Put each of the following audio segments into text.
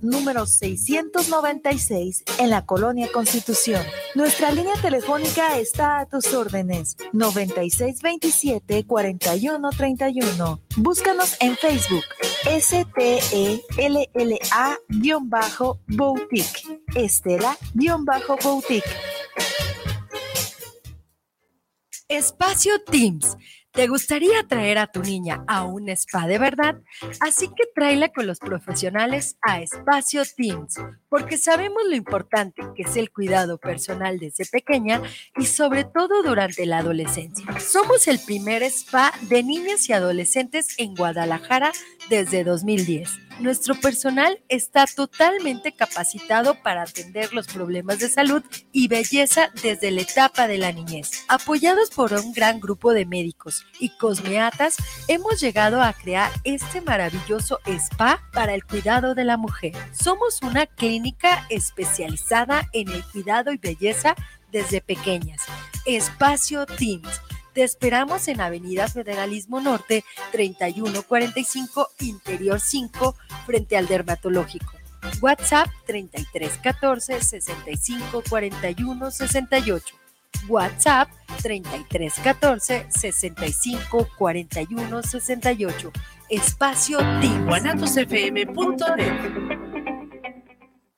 número 696 en la Colonia Constitución. Nuestra línea telefónica está a tus órdenes 9627-4131. Búscanos en Facebook STELLA-Boutique Estela-Boutique. Espacio Teams ¿Te gustaría traer a tu niña a un spa de verdad? Así que tráela con los profesionales a Espacio Teens, porque sabemos lo importante que es el cuidado personal desde pequeña y sobre todo durante la adolescencia. Somos el primer spa de niñas y adolescentes en Guadalajara desde 2010 nuestro personal está totalmente capacitado para atender los problemas de salud y belleza desde la etapa de la niñez. Apoyados por un gran grupo de médicos y cosmeatas, hemos llegado a crear este maravilloso spa para el cuidado de la mujer. Somos una clínica especializada en el cuidado y belleza desde pequeñas. Espacio Teams te esperamos en Avenida Federalismo Norte 3145 Interior 5 frente al dermatológico. WhatsApp 3314 65 41 68. WhatsApp 3314 65 41 68. Espacio guanatosfm.net.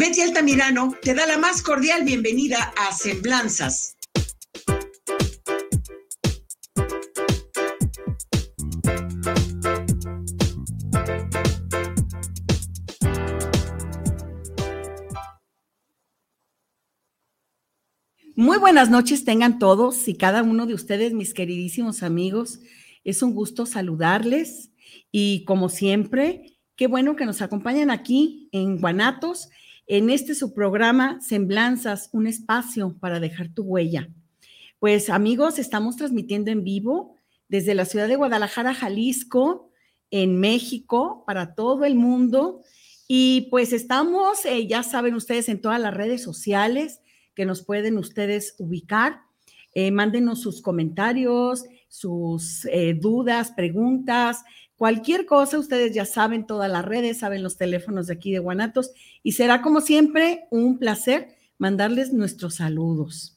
Betty Altamirano te da la más cordial bienvenida a Semblanzas. Muy buenas noches tengan todos y cada uno de ustedes, mis queridísimos amigos. Es un gusto saludarles y como siempre, qué bueno que nos acompañan aquí en Guanatos en este su programa Semblanzas, un espacio para dejar tu huella. Pues amigos, estamos transmitiendo en vivo desde la ciudad de Guadalajara, Jalisco, en México, para todo el mundo. Y pues estamos, eh, ya saben ustedes, en todas las redes sociales que nos pueden ustedes ubicar. Eh, mándenos sus comentarios, sus eh, dudas, preguntas, Cualquier cosa, ustedes ya saben todas las redes, saben los teléfonos de aquí de Guanatos y será como siempre un placer mandarles nuestros saludos.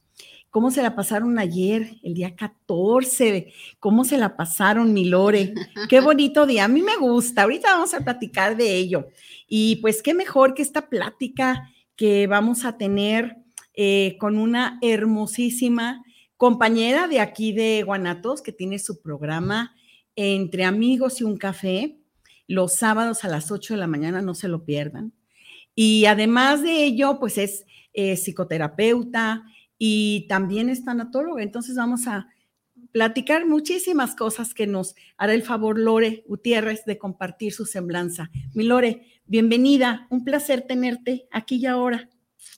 ¿Cómo se la pasaron ayer, el día 14? ¿Cómo se la pasaron, mi Lore? Qué bonito día. A mí me gusta. Ahorita vamos a platicar de ello. Y pues qué mejor que esta plática que vamos a tener eh, con una hermosísima compañera de aquí de Guanatos que tiene su programa entre amigos y un café los sábados a las 8 de la mañana, no se lo pierdan. Y además de ello, pues es eh, psicoterapeuta y también es tanatóloga. Entonces vamos a platicar muchísimas cosas que nos hará el favor Lore Gutiérrez de compartir su semblanza. Mi Lore, bienvenida, un placer tenerte aquí y ahora.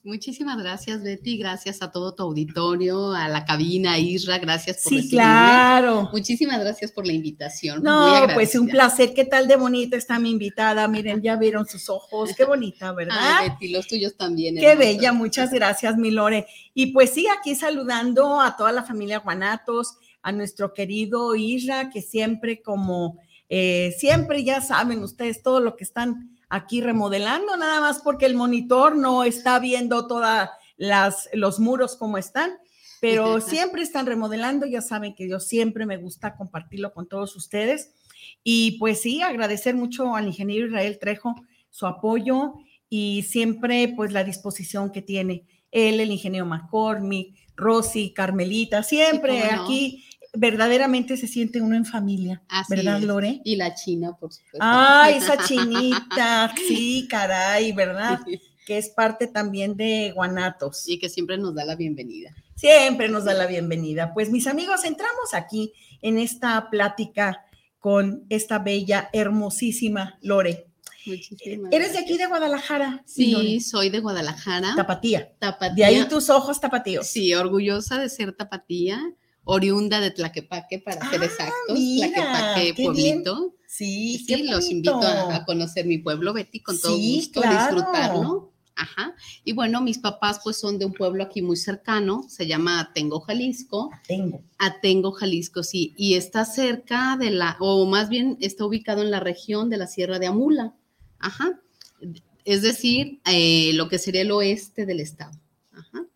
Muchísimas gracias, Betty. Gracias a todo tu auditorio, a la cabina, Isra. Gracias por Sí, claro. Muchísimas gracias por la invitación. No, pues un placer. ¿Qué tal de bonita está mi invitada? Miren, ya vieron sus ojos. Qué bonita, ¿verdad? Ay, Betty, los tuyos también. Qué bella. Muchas gracias, mi Lore. Y pues sí, aquí saludando a toda la familia Guanatos, a nuestro querido Isra, que siempre como, eh, siempre ya saben ustedes todo lo que están aquí remodelando, nada más porque el monitor no está viendo todos los muros como están, pero siempre están remodelando, ya saben que yo siempre me gusta compartirlo con todos ustedes. Y pues sí, agradecer mucho al ingeniero Israel Trejo su apoyo y siempre pues la disposición que tiene. Él, el ingeniero McCormick, Rosy, Carmelita, siempre aquí verdaderamente se siente uno en familia, ¿verdad, Lore? Y la china, por supuesto. Ay, esa chinita, sí, caray, ¿verdad? Que es parte también de Guanatos. Y que siempre nos da la bienvenida. Siempre nos da la bienvenida. Pues mis amigos, entramos aquí en esta plática con esta bella, hermosísima Lore. Muchísimas ¿Eres de aquí de Guadalajara? Sí, Lore? soy de Guadalajara. Tapatía. Tapatía. De ahí tus ojos tapatíos. Sí, orgullosa de ser tapatía, oriunda de Tlaquepaque, para ser Ah, exactos. mira, Tlaquepaque, pueblito. Sí, Sí, qué los invito a, a conocer mi pueblo, Betty, con todo Sí, gusto, claro. disfrutarlo. Ajá. Y bueno, mis papás pues son de un pueblo aquí muy cercano, se llama Atengo, Jalisco. Tengo. Atengo, Jalisco, sí, y está cerca de la, o más bien está ubicado en la región de la Sierra de Amula. Ajá. Es decir, eh, lo que sería el oeste del estado.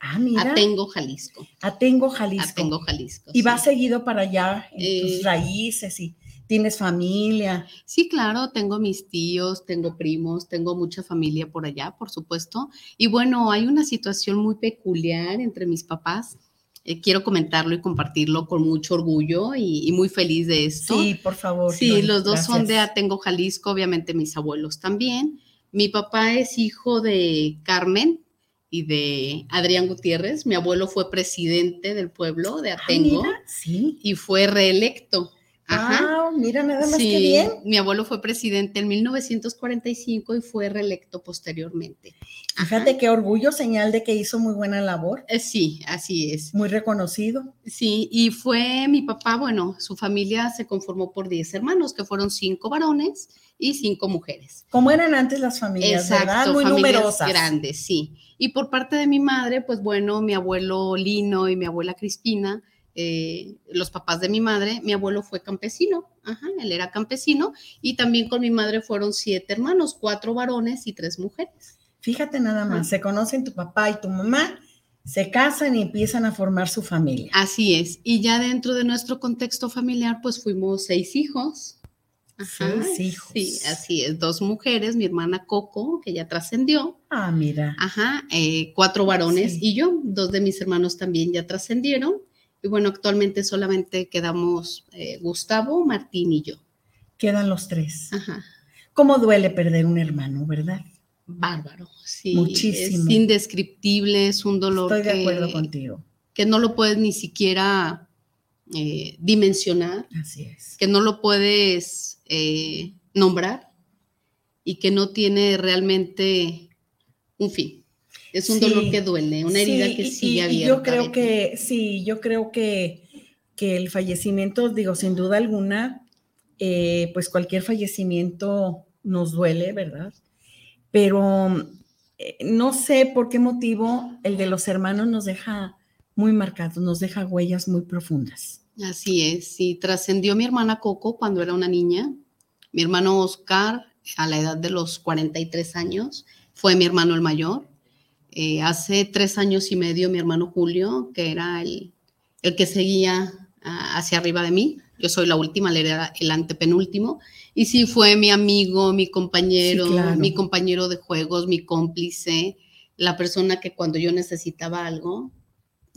Ah, mira. Atengo, Jalisco. Atengo, Jalisco. Atengo, Jalisco. Y sí. vas seguido para allá en Eh, tus raíces y tienes familia. Sí, claro, tengo mis tíos, tengo primos, tengo mucha familia por allá, por supuesto. Y bueno, hay una situación muy peculiar entre mis papás. Eh, quiero comentarlo y compartirlo con mucho orgullo y, y muy feliz de esto. Sí, por favor. Sí, los dos son de. Atengo, Jalisco, obviamente mis abuelos también. Mi papá es hijo de Carmen y de Adrián Gutiérrez. Mi abuelo fue presidente del pueblo de Ah, Atengo sí. y fue reelecto. Ajá. Ah, mira, nada más Sí, que bien. mi abuelo fue presidente en 1945 y fue reelecto posteriormente. Ajá. Fíjate qué orgullo, señal de que hizo muy buena labor, Eh, Sí, así es. muy reconocido. Sí, y fue mi papá, bueno, su familia se conformó por 10 hermanos, que fueron cinco varones y cinco mujeres. Como eran antes las familias, ¿verdad? Muy familias numerosas. grandes, sí. Y por parte de mi madre, pues bueno, mi abuelo Lino y mi abuela Crispina, eh, los papás de mi madre, mi abuelo fue campesino, ajá, él era campesino, y también con mi madre fueron siete hermanos, cuatro varones y tres mujeres. Fíjate nada más, Ajá. se conocen tu papá y tu mamá, se casan y empiezan a formar su familia. Así es. Y ya dentro de nuestro contexto familiar, pues fuimos seis hijos. Seis hijos. Sí, así es. Dos mujeres, mi hermana Coco, que ya trascendió. Ah, mira. Ajá, eh, cuatro varones Sí. y yo, dos de mis hermanos también ya trascendieron. Y bueno, actualmente solamente quedamos eh, Gustavo, Martín y yo. Quedan los tres. Ajá, ¿Cómo duele perder un hermano, verdad? bárbaro, sí. Muchísimo. Es indescriptible, es un dolor Estoy de que, acuerdo contigo. que no lo puedes ni siquiera eh, dimensionar, Así es. que no lo puedes eh, nombrar y que no tiene realmente un fin. Es un Sí. dolor que duele, una herida Sí, que sigue y- y abierta. yo creo que, sí, yo creo que, que el fallecimiento, digo, sin duda alguna, eh, pues cualquier fallecimiento nos duele, ¿verdad? Pero eh, no sé por qué motivo el de los hermanos nos deja muy marcados, nos deja huellas muy profundas. Así es, sí, trascendió mi hermana Coco cuando era una niña. Mi hermano Oscar, a la edad de los 43 años, fue mi hermano el mayor. Eh, hace tres años y medio mi hermano Julio, que era el, el que seguía ah, hacia arriba de mí. Yo soy la última, él era el antepenúltimo. Y sí, fue mi amigo, mi compañero, Sí, claro. mi compañero de juegos, mi cómplice, la persona que cuando yo necesitaba algo,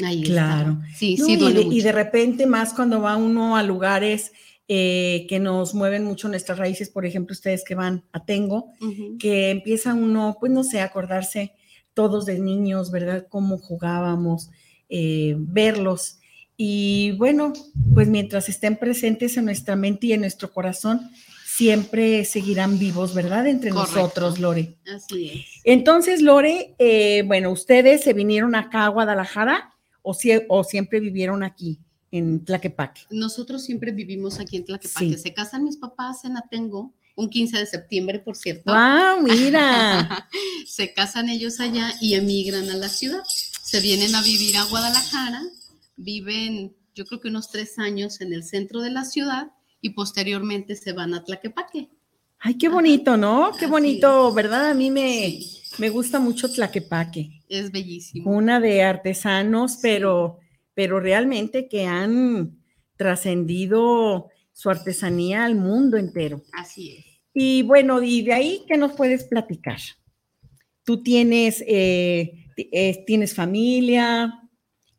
ahí Claro. estaba. Sí, No, sí, y, de, y mucho. de repente, más cuando va uno a lugares eh, que nos mueven mucho nuestras raíces, por ejemplo, ustedes que van a Tengo, que empieza uno, pues no sé, a acordarse todos de niños, ¿verdad? Cómo jugábamos, eh, verlos. Y bueno, pues mientras estén presentes en nuestra mente y en nuestro corazón, siempre seguirán vivos, ¿verdad? Entre Correcto. nosotros, Lore. Así es. Entonces, Lore, eh, bueno, ¿ustedes se vinieron acá a Guadalajara o siempre vivieron aquí en Tlaquepaque? Nosotros siempre vivimos aquí en Tlaquepaque. Sí. Se casan mis papás en Atengo, un 15 de septiembre, por cierto. ¡Wow! Mira. Se casan ellos allá y emigran a la ciudad. Se vienen a vivir a Guadalajara, viven yo creo que unos tres años en el centro de la ciudad y posteriormente se van a Tlaquepaque. Ay, qué bonito, ¿no? Qué bonito, ¿verdad? A mí me, Sí, me gusta mucho Tlaquepaque. es bellísimo. Una de artesanos, Sí. pero, pero realmente que han trascendido su artesanía al mundo entero. Así es. Y bueno, y de ahí, ¿qué nos puedes platicar? Tú tienes, eh, eh, tienes familia,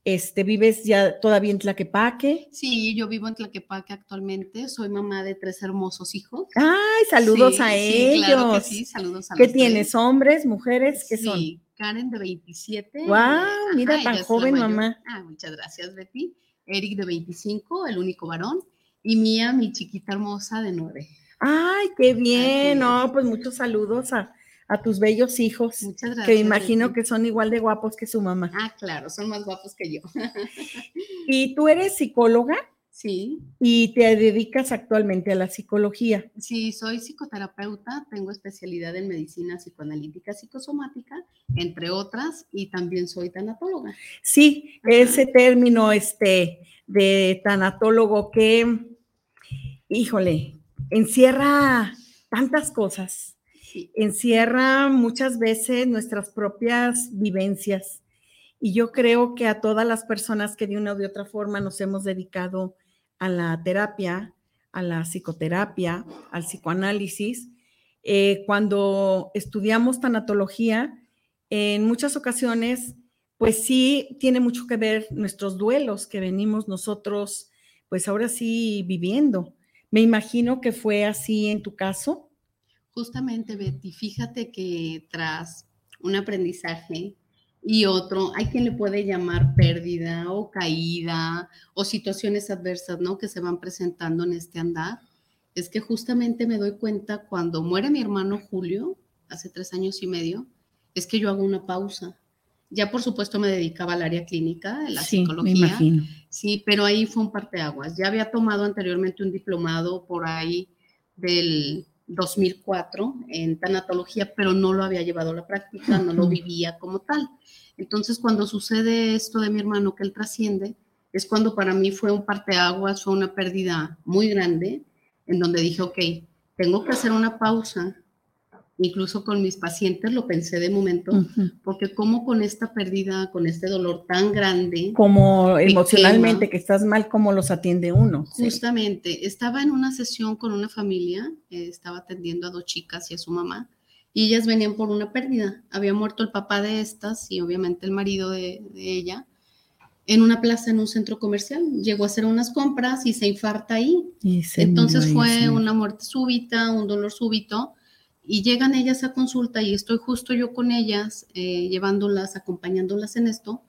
este, vives ya todavía en Tlaquepaque. Sí, yo vivo en Tlaquepaque actualmente. Soy mamá de tres hermosos hijos. Ay, saludos Sí, a sí, ellos. claro que sí, saludos a ¿Qué los tienes? tres. ¿Hombres, mujeres? ¿Qué son? Sí, Karen de 27. Guau, eh, mira, tan joven, mamá. Ah, muchas gracias, Betty. Eric de 25, el único varón. Y Mía, mi chiquita hermosa de 9. Ay, qué bien, no, pues muchos saludos a, a tus bellos hijos. Muchas gracias. Que imagino que son igual de guapos que su mamá. Ah, claro, son más guapos que yo. ¿Y tú eres psicóloga? Sí. ¿Y te dedicas actualmente a la psicología? Sí, soy psicoterapeuta, tengo especialidad en medicina psicoanalítica psicosomática, entre otras, y también soy tanatóloga. Sí, ese término este, de tanatólogo que, híjole, encierra tantas cosas, encierra muchas veces nuestras propias vivencias. Y yo creo que a todas las personas que de una u otra forma nos hemos dedicado a la terapia, a la psicoterapia, al psicoanálisis, eh, cuando estudiamos tanatología, en muchas ocasiones, pues sí tiene mucho que ver nuestros duelos que venimos nosotros, pues ahora sí viviendo. Me imagino que fue así en tu caso. Justamente, Betty, fíjate que tras un aprendizaje y otro, hay quien le puede llamar pérdida o caída o situaciones adversas, ¿no? Que se van presentando en este andar. Es que justamente me doy cuenta cuando muere mi hermano Julio, hace tres años y medio, es que yo hago una pausa. Ya por supuesto me dedicaba al área clínica, de la Sí, me psicología. imagino. Sí, pero ahí fue un parteaguas. Ya había tomado anteriormente un diplomado por ahí del 2004 en tanatología, pero no lo había llevado a la práctica, no lo vivía como tal. Entonces, cuando sucede esto de mi hermano, que él trasciende, es cuando para mí fue un parteaguas, fue una pérdida muy grande, en donde dije, ok, tengo que hacer una pausa. Incluso con mis pacientes lo pensé de momento, porque como con esta pérdida, con este dolor tan grande, Como emocionalmente tema. que estás mal, ¿cómo los atiende uno? Sí. Justamente, estaba en una sesión con una familia, eh, estaba atendiendo a dos chicas y a su mamá, y ellas venían por una pérdida. Había muerto el papá de estas y obviamente el marido de, de ella en una plaza, en un centro comercial. Llegó a hacer unas compras y se infarta ahí. Y se Entonces ahí, fue sí. una muerte súbita, un dolor súbito, y llegan ellas a consulta y estoy justo yo con ellas, eh, llevándolas, acompañándolas en esto,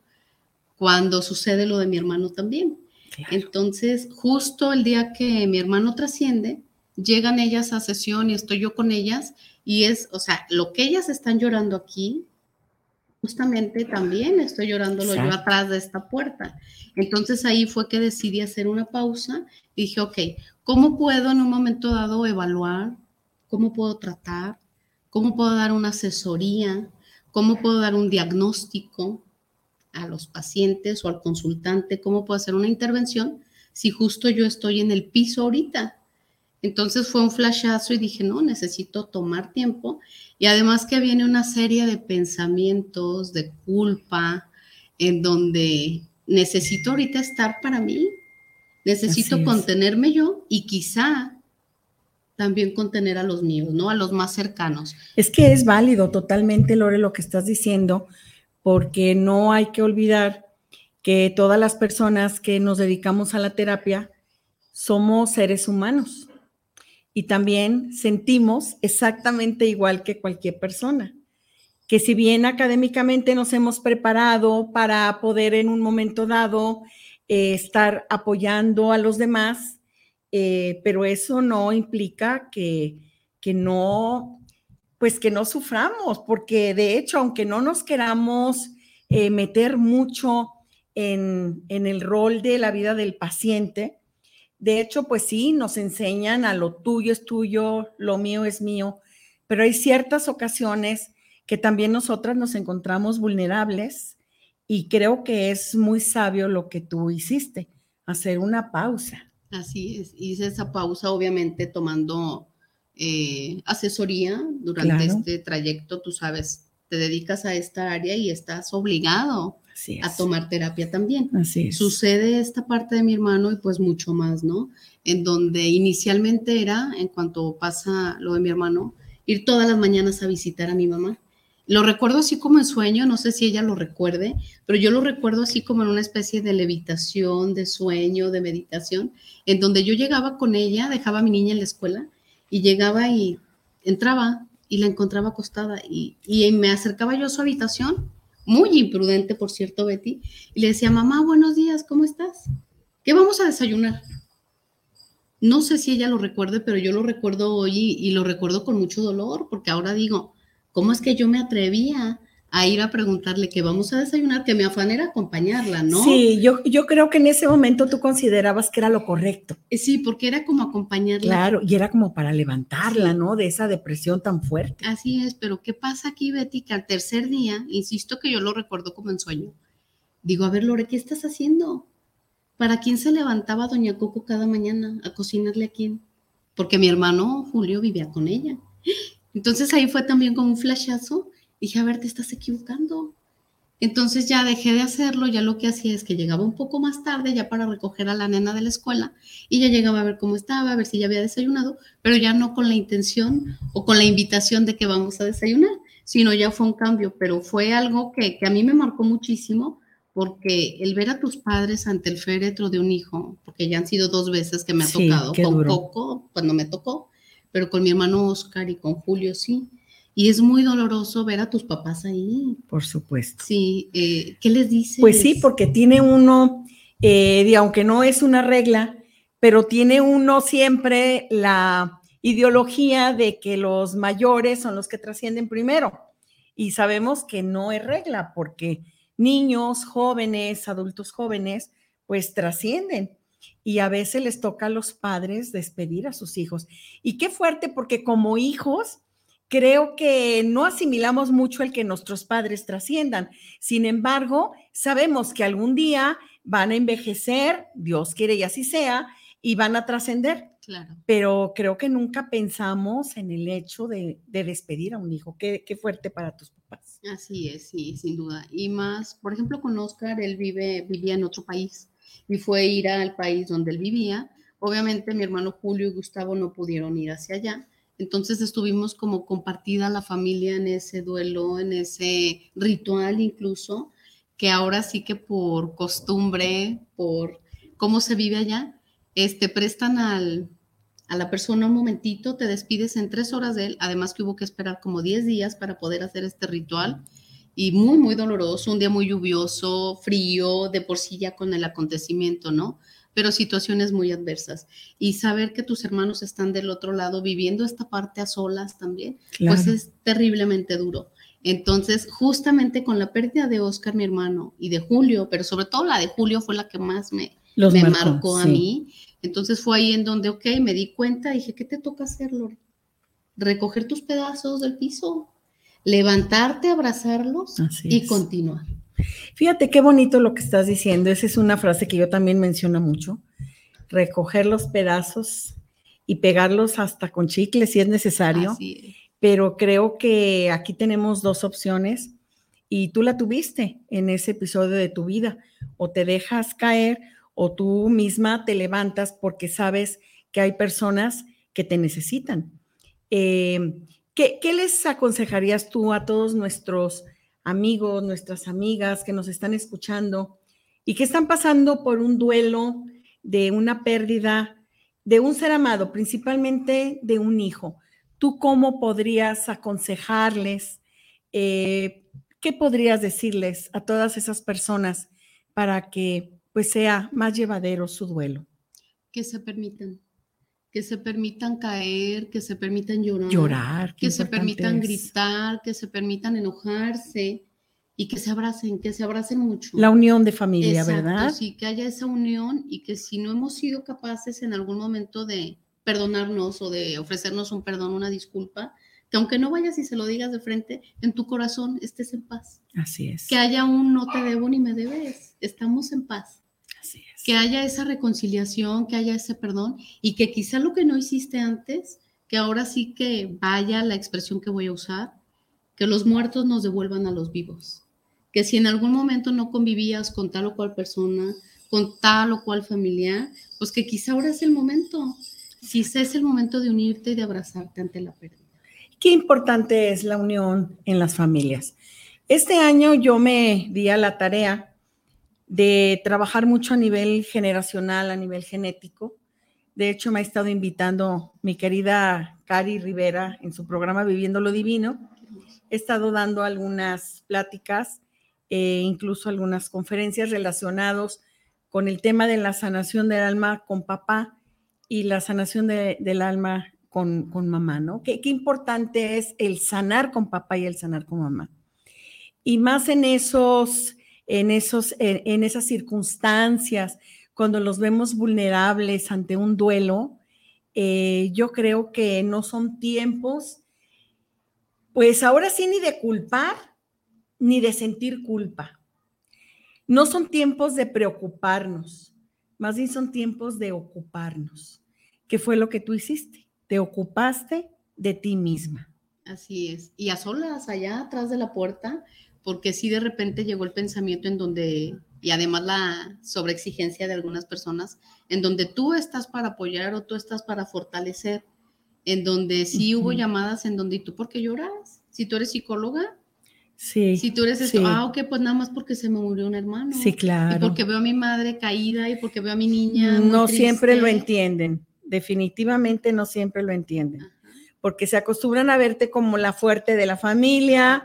cuando sucede lo de mi hermano también. Claro. Entonces, justo el día que mi hermano trasciende, llegan ellas a sesión y estoy yo con ellas y es, o sea, lo que ellas están llorando aquí, justamente también estoy llorándolo yo atrás de esta puerta. Entonces ahí fue que decidí hacer una pausa y dije, ok, ¿cómo puedo en un momento dado evaluar? ¿Cómo puedo tratar? ¿Cómo puedo dar una asesoría? ¿Cómo puedo dar un diagnóstico a los pacientes o al consultante? ¿Cómo puedo hacer una intervención si justo yo estoy en el piso ahorita? Entonces fue un flashazo y dije, no, necesito tomar tiempo. Y además que viene una serie de pensamientos, de culpa, en donde necesito ahorita estar para mí, necesito contenerme yo y quizá también contener a los míos, ¿no? A los más cercanos. Es que es válido totalmente, Lore, lo que estás diciendo, porque no hay que olvidar que todas las personas que nos dedicamos a la terapia somos seres humanos y también sentimos exactamente igual que cualquier persona. Que si bien académicamente nos hemos preparado para poder en un momento dado eh, estar apoyando a los demás, eh, pero eso no implica que, que no, pues que no suframos, porque de hecho, aunque no nos queramos eh, meter mucho en, en el rol de la vida del paciente, de hecho, pues sí, nos enseñan a lo tuyo es tuyo, lo mío es mío, pero hay ciertas ocasiones que también nosotras nos encontramos vulnerables y creo que es muy sabio lo que tú hiciste, hacer una pausa. Así es, hice esa pausa obviamente tomando eh, asesoría durante Claro. este trayecto, tú sabes, te dedicas a esta área y estás obligado Así a tomar terapia también. Así es. Sucede esta parte de mi hermano y pues mucho más, ¿no? En donde inicialmente era, en cuanto pasa lo de mi hermano, ir todas las mañanas a visitar a mi mamá. Lo recuerdo así como en sueño, no sé si ella lo recuerde, pero yo lo recuerdo así como en una especie de levitación, de sueño, de meditación, en donde yo llegaba con ella, dejaba a mi niña en la escuela y llegaba y entraba y la encontraba acostada y, me acercaba yo a su habitación, muy imprudente, por cierto, Betty, y le decía, mamá, buenos días, ¿cómo estás? ¿Qué vamos a desayunar? No sé si ella lo recuerde, pero yo lo recuerdo hoy y lo recuerdo con mucho dolor, porque ahora digo, ¿cómo es que yo me atrevía a ir a preguntarle que vamos a desayunar, que mi afán era acompañarla, ¿no? Sí, yo, yo creo que en ese momento tú considerabas que era lo correcto. Eh, Sí, porque era como acompañarla. Claro, y era como para levantarla, ¿no? De esa depresión tan fuerte. Así es, pero ¿qué pasa aquí, Betty? Que al tercer día, insisto que yo lo recuerdo como en sueño, digo, a ver, Lore, ¿qué estás haciendo? ¿Para quién se levantaba Doña Coco cada mañana? ¿A cocinarle a quién? Porque mi hermano Julio vivía con ella. Entonces ahí fue también como un flashazo. Dije, a ver, te estás equivocando. Entonces ya dejé de hacerlo, ya lo que hacía es que llegaba un poco más tarde ya para recoger a la nena de la escuela y ya llegaba a ver cómo estaba, a ver si ya había desayunado, pero ya no con la intención o con la invitación de que vamos a desayunar, sino ya fue un cambio, pero fue algo que, que a mí me marcó muchísimo porque el ver a tus padres ante el féretro de un hijo, porque ya han sido dos veces que me ha Sí, tocado, con duro. Coco, cuando me tocó, pero con mi hermano Oscar y con Julio sí. Y es muy doloroso ver a tus papás ahí. Por supuesto. Sí, eh, ¿qué les dices? Pues sí, porque tiene uno, eh, aunque no es una regla, pero tiene uno siempre la ideología de que los mayores son los que trascienden primero. Y sabemos que no es regla, porque niños, jóvenes, adultos jóvenes, pues trascienden. Y a veces les toca a los padres despedir a sus hijos. Y qué fuerte, porque como hijos, creo que no asimilamos mucho el que nuestros padres trasciendan. Sin embargo, sabemos que algún día van a envejecer, Dios quiere y así sea, y van a trascender. Claro. Pero creo que nunca pensamos en el hecho de, de despedir a un hijo. Qué, qué fuerte para tus papás. Así es, sí, sin duda. Y más, por ejemplo, con Oscar, él vive, vivía en otro país y fue ir al país donde él vivía. Obviamente mi hermano Julio y Gustavo no pudieron ir hacia allá. Entonces estuvimos como compartida la familia en ese duelo, en ese ritual incluso, que ahora sí que por costumbre, por cómo se vive allá, este, prestan al, a la persona un momentito, te despides en tres horas de él, además que hubo que esperar como 10 días para poder hacer este ritual y muy, muy doloroso, un día muy lluvioso, frío, de por sí ya con el acontecimiento, ¿no? Pero situaciones muy adversas. Y saber que tus hermanos están del otro lado viviendo esta parte a solas también, pues es terriblemente duro. Entonces, justamente con la pérdida de Oscar, mi hermano, y de Julio, pero sobre todo la de Julio fue la que más me, Los me marcó, marcó, a sí. mí. Entonces fue ahí en donde, ok, me di cuenta, dije, ¿qué te toca hacer, Lore? Recoger tus pedazos del piso, levantarte, abrazarlos Así y es. continuar. Fíjate qué bonito lo que estás diciendo. Esa es una frase que yo también menciono mucho. Recoger los pedazos y pegarlos hasta con chicle si es necesario. Así es. Pero creo que aquí tenemos dos opciones y tú la tuviste en ese episodio de tu vida. O te dejas caer o tú misma te levantas porque sabes que hay personas que te necesitan. Eh, ¿qué, les aconsejarías tú a todos nuestros amigos, nuestras amigas que nos están escuchando y que están pasando por un duelo de una pérdida de un ser amado, principalmente de un hijo? ¿Tú cómo podrías aconsejarles? Eh, ¿Qué podrías decirles a todas esas personas para que pues sea más llevadero su duelo? Que se permitan, que se permitan caer, que se permitan llorar, Llorar. que se permitan es. gritar, que se permitan enojarse y que se abracen, que se abracen mucho. La unión de familia, Exacto, ¿verdad? Sí, que haya esa unión y que si no hemos sido capaces en algún momento de perdonarnos o de ofrecernos un perdón, una disculpa, que aunque no vayas y se lo digas de frente, en tu corazón estés en paz. Así es. Que haya un no te debo ni me debes, estamos en paz. Que haya esa reconciliación, que haya ese perdón y que quizá lo que no hiciste antes, que ahora sí que vaya la expresión que voy a usar, que los muertos nos devuelvan a los vivos. Que si en algún momento no convivías con tal o cual persona, con tal o cual familiar, pues que quizá ahora es el momento. Quizá es el momento de unirte y de abrazarte ante la pérdida. Qué importante es la unión en las familias. Este año yo me di a la tarea de trabajar mucho a nivel generacional, a nivel genético. De hecho, me ha estado invitando mi querida Cari Rivera en su programa Viviendo lo Divino. He estado dando algunas pláticas, e incluso algunas conferencias relacionadas con el tema de la sanación del alma con papá y la sanación del alma con, mamá, ¿no? Qué, qué importante es el sanar con papá y el sanar con mamá. Y más en esos, en esos, en, esas circunstancias, cuando los vemos vulnerables ante un duelo, eh, yo creo que no son tiempos, pues ahora sí, ni de culpar, ni de sentir culpa. No son tiempos de preocuparnos, más bien son tiempos de ocuparnos. ¿Qué fue lo que tú hiciste? Te ocupaste de ti misma. Así es. Y a solas, allá atrás de la puerta, porque sí de repente llegó el pensamiento en donde, y además la sobreexigencia de algunas personas, en donde tú estás para apoyar o tú estás para fortalecer, en donde sí hubo llamadas en donde, ¿y tú por qué lloras? Si tú eres psicóloga, Sí. Si tú eres esto, ah, ok, pues nada más porque se me murió un hermano. Sí, claro. Y porque veo a mi madre caída y porque veo a mi niña. no siempre lo entienden, definitivamente no siempre lo entienden. Porque se acostumbran a verte como la fuerte de la familia,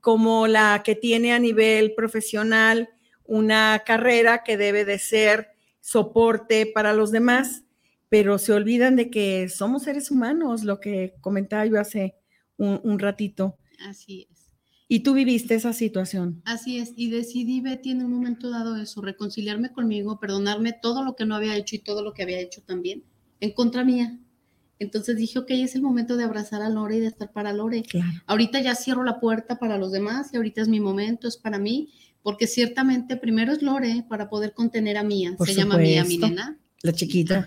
como la que tiene a nivel profesional una carrera que debe de ser soporte para los demás, pero se olvidan de que somos seres humanos, lo que comentaba yo hace un, ratito. Así es. Y tú viviste esa situación. Así es, y decidí, Betty, en un momento dado eso, reconciliarme conmigo, perdonarme todo lo que no había hecho y todo lo que había hecho también, en contra mía. Entonces dije, ok, es el momento de abrazar a Lore y de estar para Lore. Ahorita ya cierro la puerta para los demás y ahorita es mi momento, es para mí, porque ciertamente primero es Lore para poder contener a Mía. Se llama Mía, mi nena. La chiquita.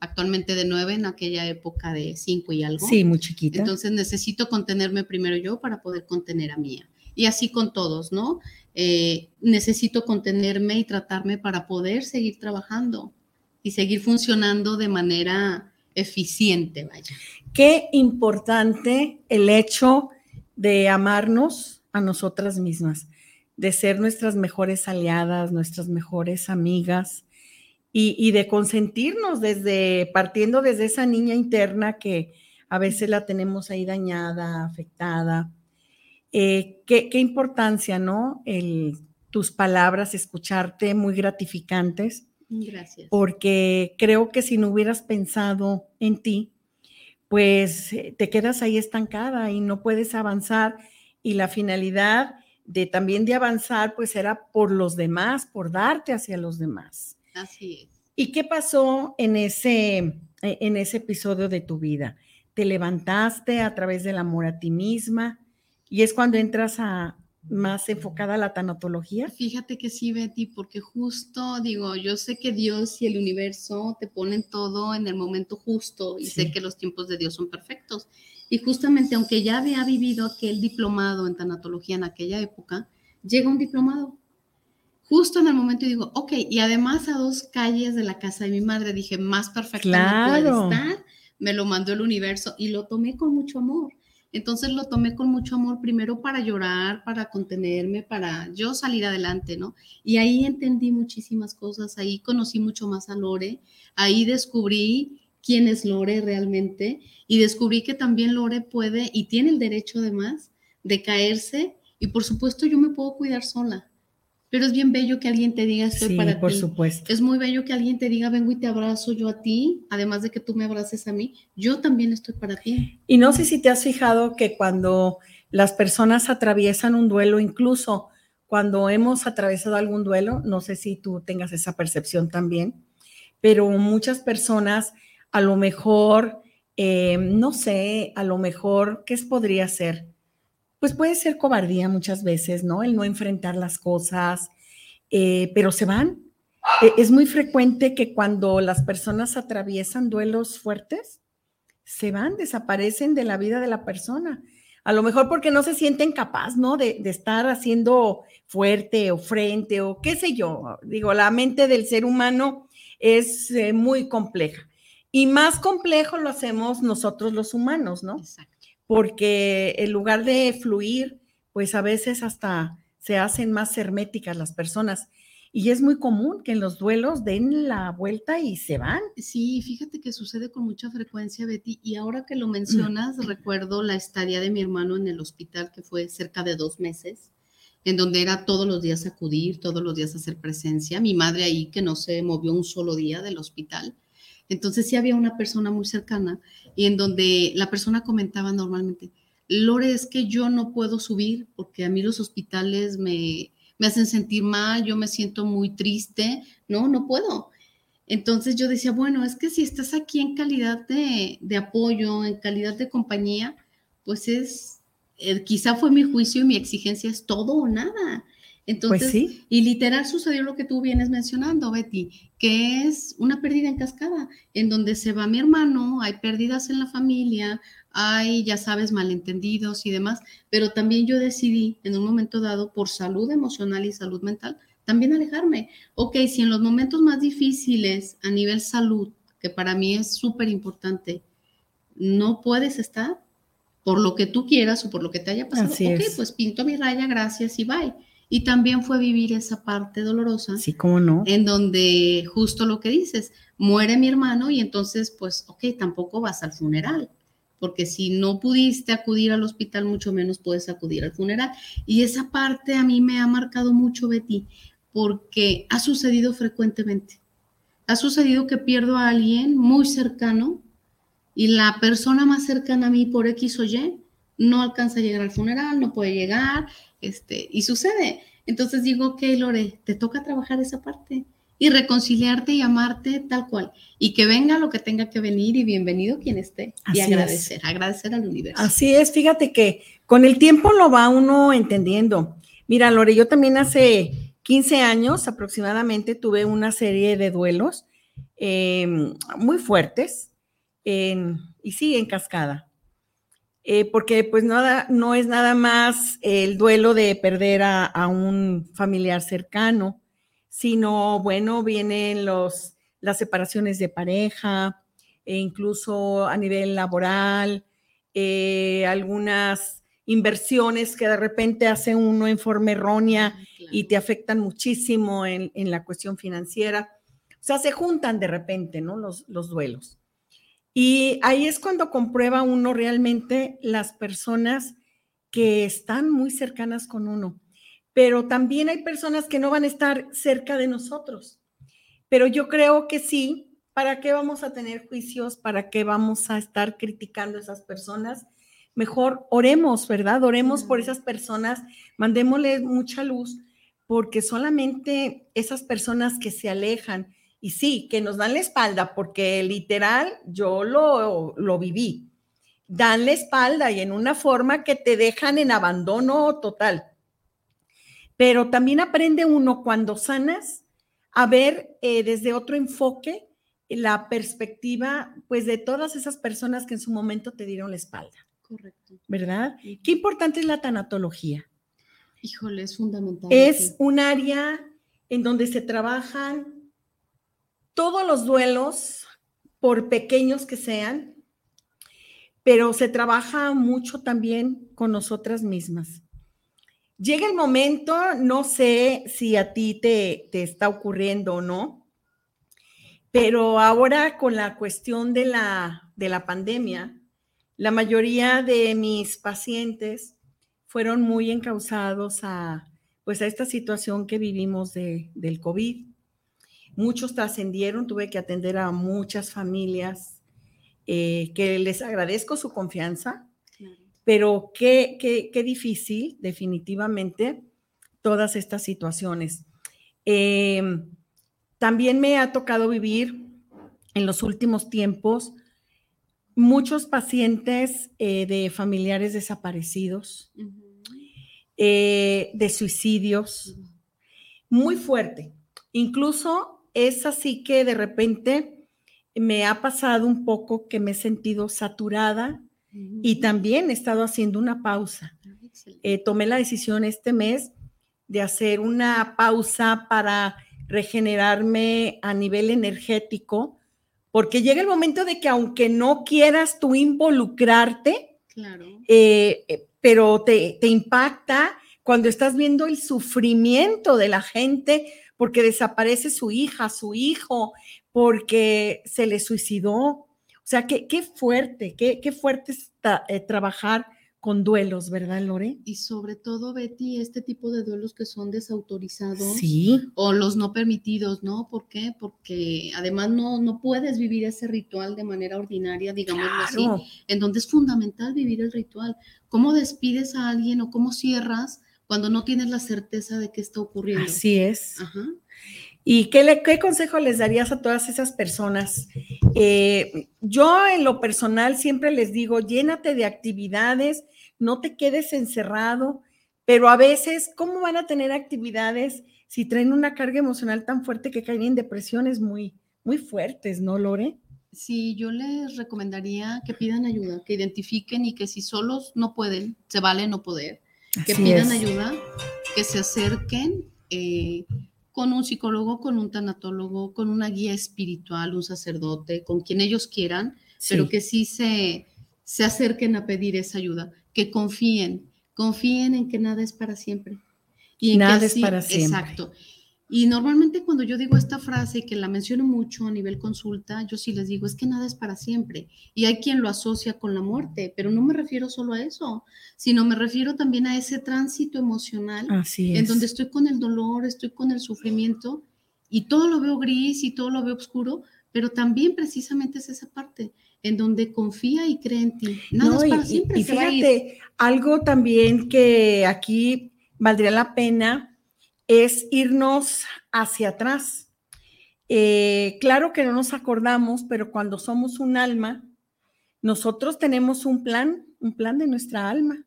Actualmente de nueve, en aquella época de cinco y algo. Sí, muy chiquita. Entonces necesito contenerme primero yo para poder contener a Mía. Y así con todos, ¿no? Eh, necesito contenerme y tratarme para poder seguir trabajando y seguir funcionando de manera eficiente, vaya. Qué importante el hecho de amarnos a nosotras mismas, de ser nuestras mejores aliadas, nuestras mejores amigas y, de consentirnos desde, partiendo desde esa niña interna que a veces la tenemos ahí dañada, afectada. Eh, qué, qué, importancia, ¿no? El, tus palabras, escucharte, muy gratificantes. Gracias. Porque creo que si no hubieras pensado en ti, pues eh, te quedas ahí estancada y no puedes avanzar. Y la finalidad de también de avanzar, pues era por los demás, por darte hacia los demás. Así es. ¿Y qué pasó en ese, en ese episodio de tu vida? ¿Te levantaste a través del amor a ti misma? Y es cuando entras a, más enfocada a la tanatología? Fíjate que sí, Betty, porque justo digo, yo sé que Dios y el universo te ponen todo en el momento justo y sé que los tiempos de Dios son perfectos. Y justamente, aunque ya había vivido aquel diplomado en tanatología en aquella época, llega un diplomado. Justo en el momento y digo, ok, y además a dos calles de la casa de mi madre, dije, más perfecto no puede estar. Me lo mandó el universo y lo tomé con mucho amor entonces lo tomé con mucho amor, primero para llorar, para contenerme, para yo salir adelante, ¿no? Y ahí entendí muchísimas cosas, ahí conocí mucho más a Lore, ahí descubrí quién es Lore realmente y descubrí que también Lore puede y tiene el derecho además de caerse y por supuesto yo me puedo cuidar sola pero es bien bello que alguien te diga estoy para por supuesto. Es muy bello que alguien te diga vengo y te abrazo yo a ti, además de que tú me abraces a mí, yo también estoy para ti. Y no sé si te has fijado que cuando las personas atraviesan un duelo, incluso cuando hemos atravesado algún duelo, no sé si tú tengas esa percepción también, pero muchas personas a lo mejor, eh, no sé, a lo mejor, ¿qué podría ser? Pues puede ser cobardía muchas veces, ¿no? El no enfrentar las cosas, eh, pero se van. E, es muy frecuente que cuando las personas atraviesan duelos fuertes, se van, desaparecen de la vida de la persona. A lo mejor porque no se sienten capaz, ¿no? De, estar haciendo fuerte o frente o qué sé yo. Digo, la mente del ser humano es eh, muy compleja. Y más complejo lo hacemos nosotros los humanos, ¿no? Exacto porque en lugar de fluir, pues a veces hasta se hacen más herméticas las personas. Y es muy común que en los duelos den la vuelta y se van. Sí, fíjate que sucede con mucha frecuencia, Betty. Y ahora que lo mencionas, recuerdo la estadía de mi hermano en el hospital, que fue cerca de dos meses, en donde era todos los días acudir, todos los días hacer presencia. Mi madre ahí, que no se movió un solo día del hospital. Entonces sí había una persona muy cercana y en donde la persona comentaba normalmente, Lore, es que yo no puedo subir porque a mí los hospitales me, me hacen sentir mal, yo me siento muy triste, no, no puedo. Entonces yo decía, bueno, es que si estás aquí en calidad de, de apoyo, en calidad de compañía, pues es, eh, quizá fue mi juicio y mi exigencia es todo o nada. Entonces, Pues sí. y literal sucedió lo que tú vienes mencionando, Betty, que es una pérdida en cascada, en donde se va mi hermano, hay pérdidas en la familia, hay, ya sabes, malentendidos y demás, pero también yo decidí en un momento dado, por salud emocional y salud mental, también alejarme. Ok, si en los momentos más difíciles a nivel salud, que para mí es súper importante, no puedes estar por lo que tú quieras o por lo que te haya pasado, Así ok, es. pues pinto mi raya, gracias y bye. Y también fue vivir esa parte dolorosa Sí, cómo no. en donde justo lo que dices, muere mi hermano y entonces, pues, ok, tampoco vas al funeral, porque si no pudiste acudir al hospital, mucho menos puedes acudir al funeral. Y esa parte a mí me ha marcado mucho, Betty, porque ha sucedido frecuentemente. Ha sucedido que pierdo a alguien muy cercano y la persona más cercana a mí por X o Y no alcanza a llegar al funeral, no puede llegar, este, y sucede. Entonces digo, ok, Lore, te toca trabajar esa parte y reconciliarte y amarte tal cual. Y que venga lo que tenga que venir y bienvenido quien esté. Así y es. agradecer, agradecer al universo. Así es, fíjate que con el tiempo lo va uno entendiendo. Mira, Lore, yo también hace 15 años aproximadamente tuve una serie de duelos eh, muy fuertes en- y sí, en cascada. Eh, porque pues nada, no es nada más el duelo de perder a, a un familiar cercano, sino bueno, vienen los, las separaciones de pareja, e incluso a nivel laboral, eh, algunas inversiones que de repente hace uno en forma errónea y te afectan muchísimo en, en la cuestión financiera. O sea, se juntan de repente, ¿no? Los, los duelos. Y ahí es cuando comprueba uno realmente las personas que están muy cercanas con uno. Pero también hay personas que no van a estar cerca de nosotros. Pero yo creo que sí. ¿Para qué vamos a tener juicios? ¿Para qué vamos a estar criticando a esas personas? Mejor oremos, ¿verdad? Oremos por esas personas, mandémosle mucha luz, porque solamente esas personas que se alejan, y sí, que nos dan la espalda, porque literal yo lo, lo viví, dan la espalda y en una forma que te dejan en abandono total. Pero también aprende uno cuando sanas a ver eh, desde otro enfoque la perspectiva, pues, de todas esas personas que en su momento te dieron la espalda, Correcto. ¿verdad? Qué importante es la tanatología. Híjole, es fundamental. Es un área en donde se trabajan todos los duelos, por pequeños que sean, pero se trabaja mucho también con nosotras mismas. Llega el momento, no sé si a ti te, te está ocurriendo o no, pero ahora con la cuestión de la, de la pandemia, la mayoría de mis pacientes fueron muy encausados a, pues, a esta situación que vivimos de, del COVID. Muchos trascendieron, tuve que atender a muchas familias eh, que les agradezco su confianza, Claro. pero qué, qué, qué difícil, definitivamente, todas estas situaciones. Eh, también me ha tocado vivir en los últimos tiempos muchos pacientes eh, de familiares desaparecidos, eh, de suicidios, muy fuerte. Incluso es así que de repente me ha pasado un poco que me he sentido saturada y también he estado haciendo una pausa. Ah. Eh, tomé la decisión este mes de hacer una pausa para regenerarme a nivel energético, porque llega el momento de que aunque no quieras tú involucrarte, Claro. eh, eh, pero te, te impacta cuando estás viendo el sufrimiento de la gente porque desaparece su hija, su hijo, porque se le suicidó. O sea, qué, qué fuerte, qué, qué fuerte está eh, trabajar con duelos, ¿verdad, Lore? Y sobre todo, Betty, este tipo de duelos que son desautorizados Sí, o los no permitidos, ¿no? ¿Por qué? Porque además no, no puedes vivir ese ritual de manera ordinaria, digámoslo así, claro. en donde es fundamental vivir el ritual. ¿Cómo despides a alguien o cómo cierras cuando no tienes la certeza de qué está ocurriendo? Así es. Ajá. ¿Y qué, le- qué consejo les darías a todas esas personas? Eh, yo en lo personal siempre les digo, llénate de actividades, no te quedes encerrado, pero a veces, ¿cómo van a tener actividades si traen una carga emocional tan fuerte que caen en depresiones muy, muy fuertes, ¿no, Lore? Sí, yo les recomendaría que pidan ayuda, que identifiquen y que si solos no pueden, se vale no poder, que Así pidan es. ayuda, que se acerquen eh, con un psicólogo, con un tanatólogo, con una guía espiritual, un sacerdote, con quien ellos quieran, pero que sí se, se acerquen a pedir esa ayuda, que confíen, confíen en que nada es para siempre. Y en que Nada es para siempre. Exacto. Y normalmente cuando yo digo esta frase, que la menciono mucho a nivel consulta, yo sí les digo, es que nada es para siempre. Y hay quien lo asocia con la muerte, pero no me refiero solo a eso, sino me refiero también a ese tránsito emocional Así en donde estoy con el dolor, estoy con el sufrimiento y todo lo veo gris y todo lo veo oscuro, pero también precisamente es esa parte en donde confía y cree en ti. Nada No, es para y- siempre. y fíjate, algo también que aquí valdría la pena es irnos hacia atrás. Eh, claro que no nos acordamos, pero cuando somos un alma, nosotros tenemos un plan, un plan de nuestra alma.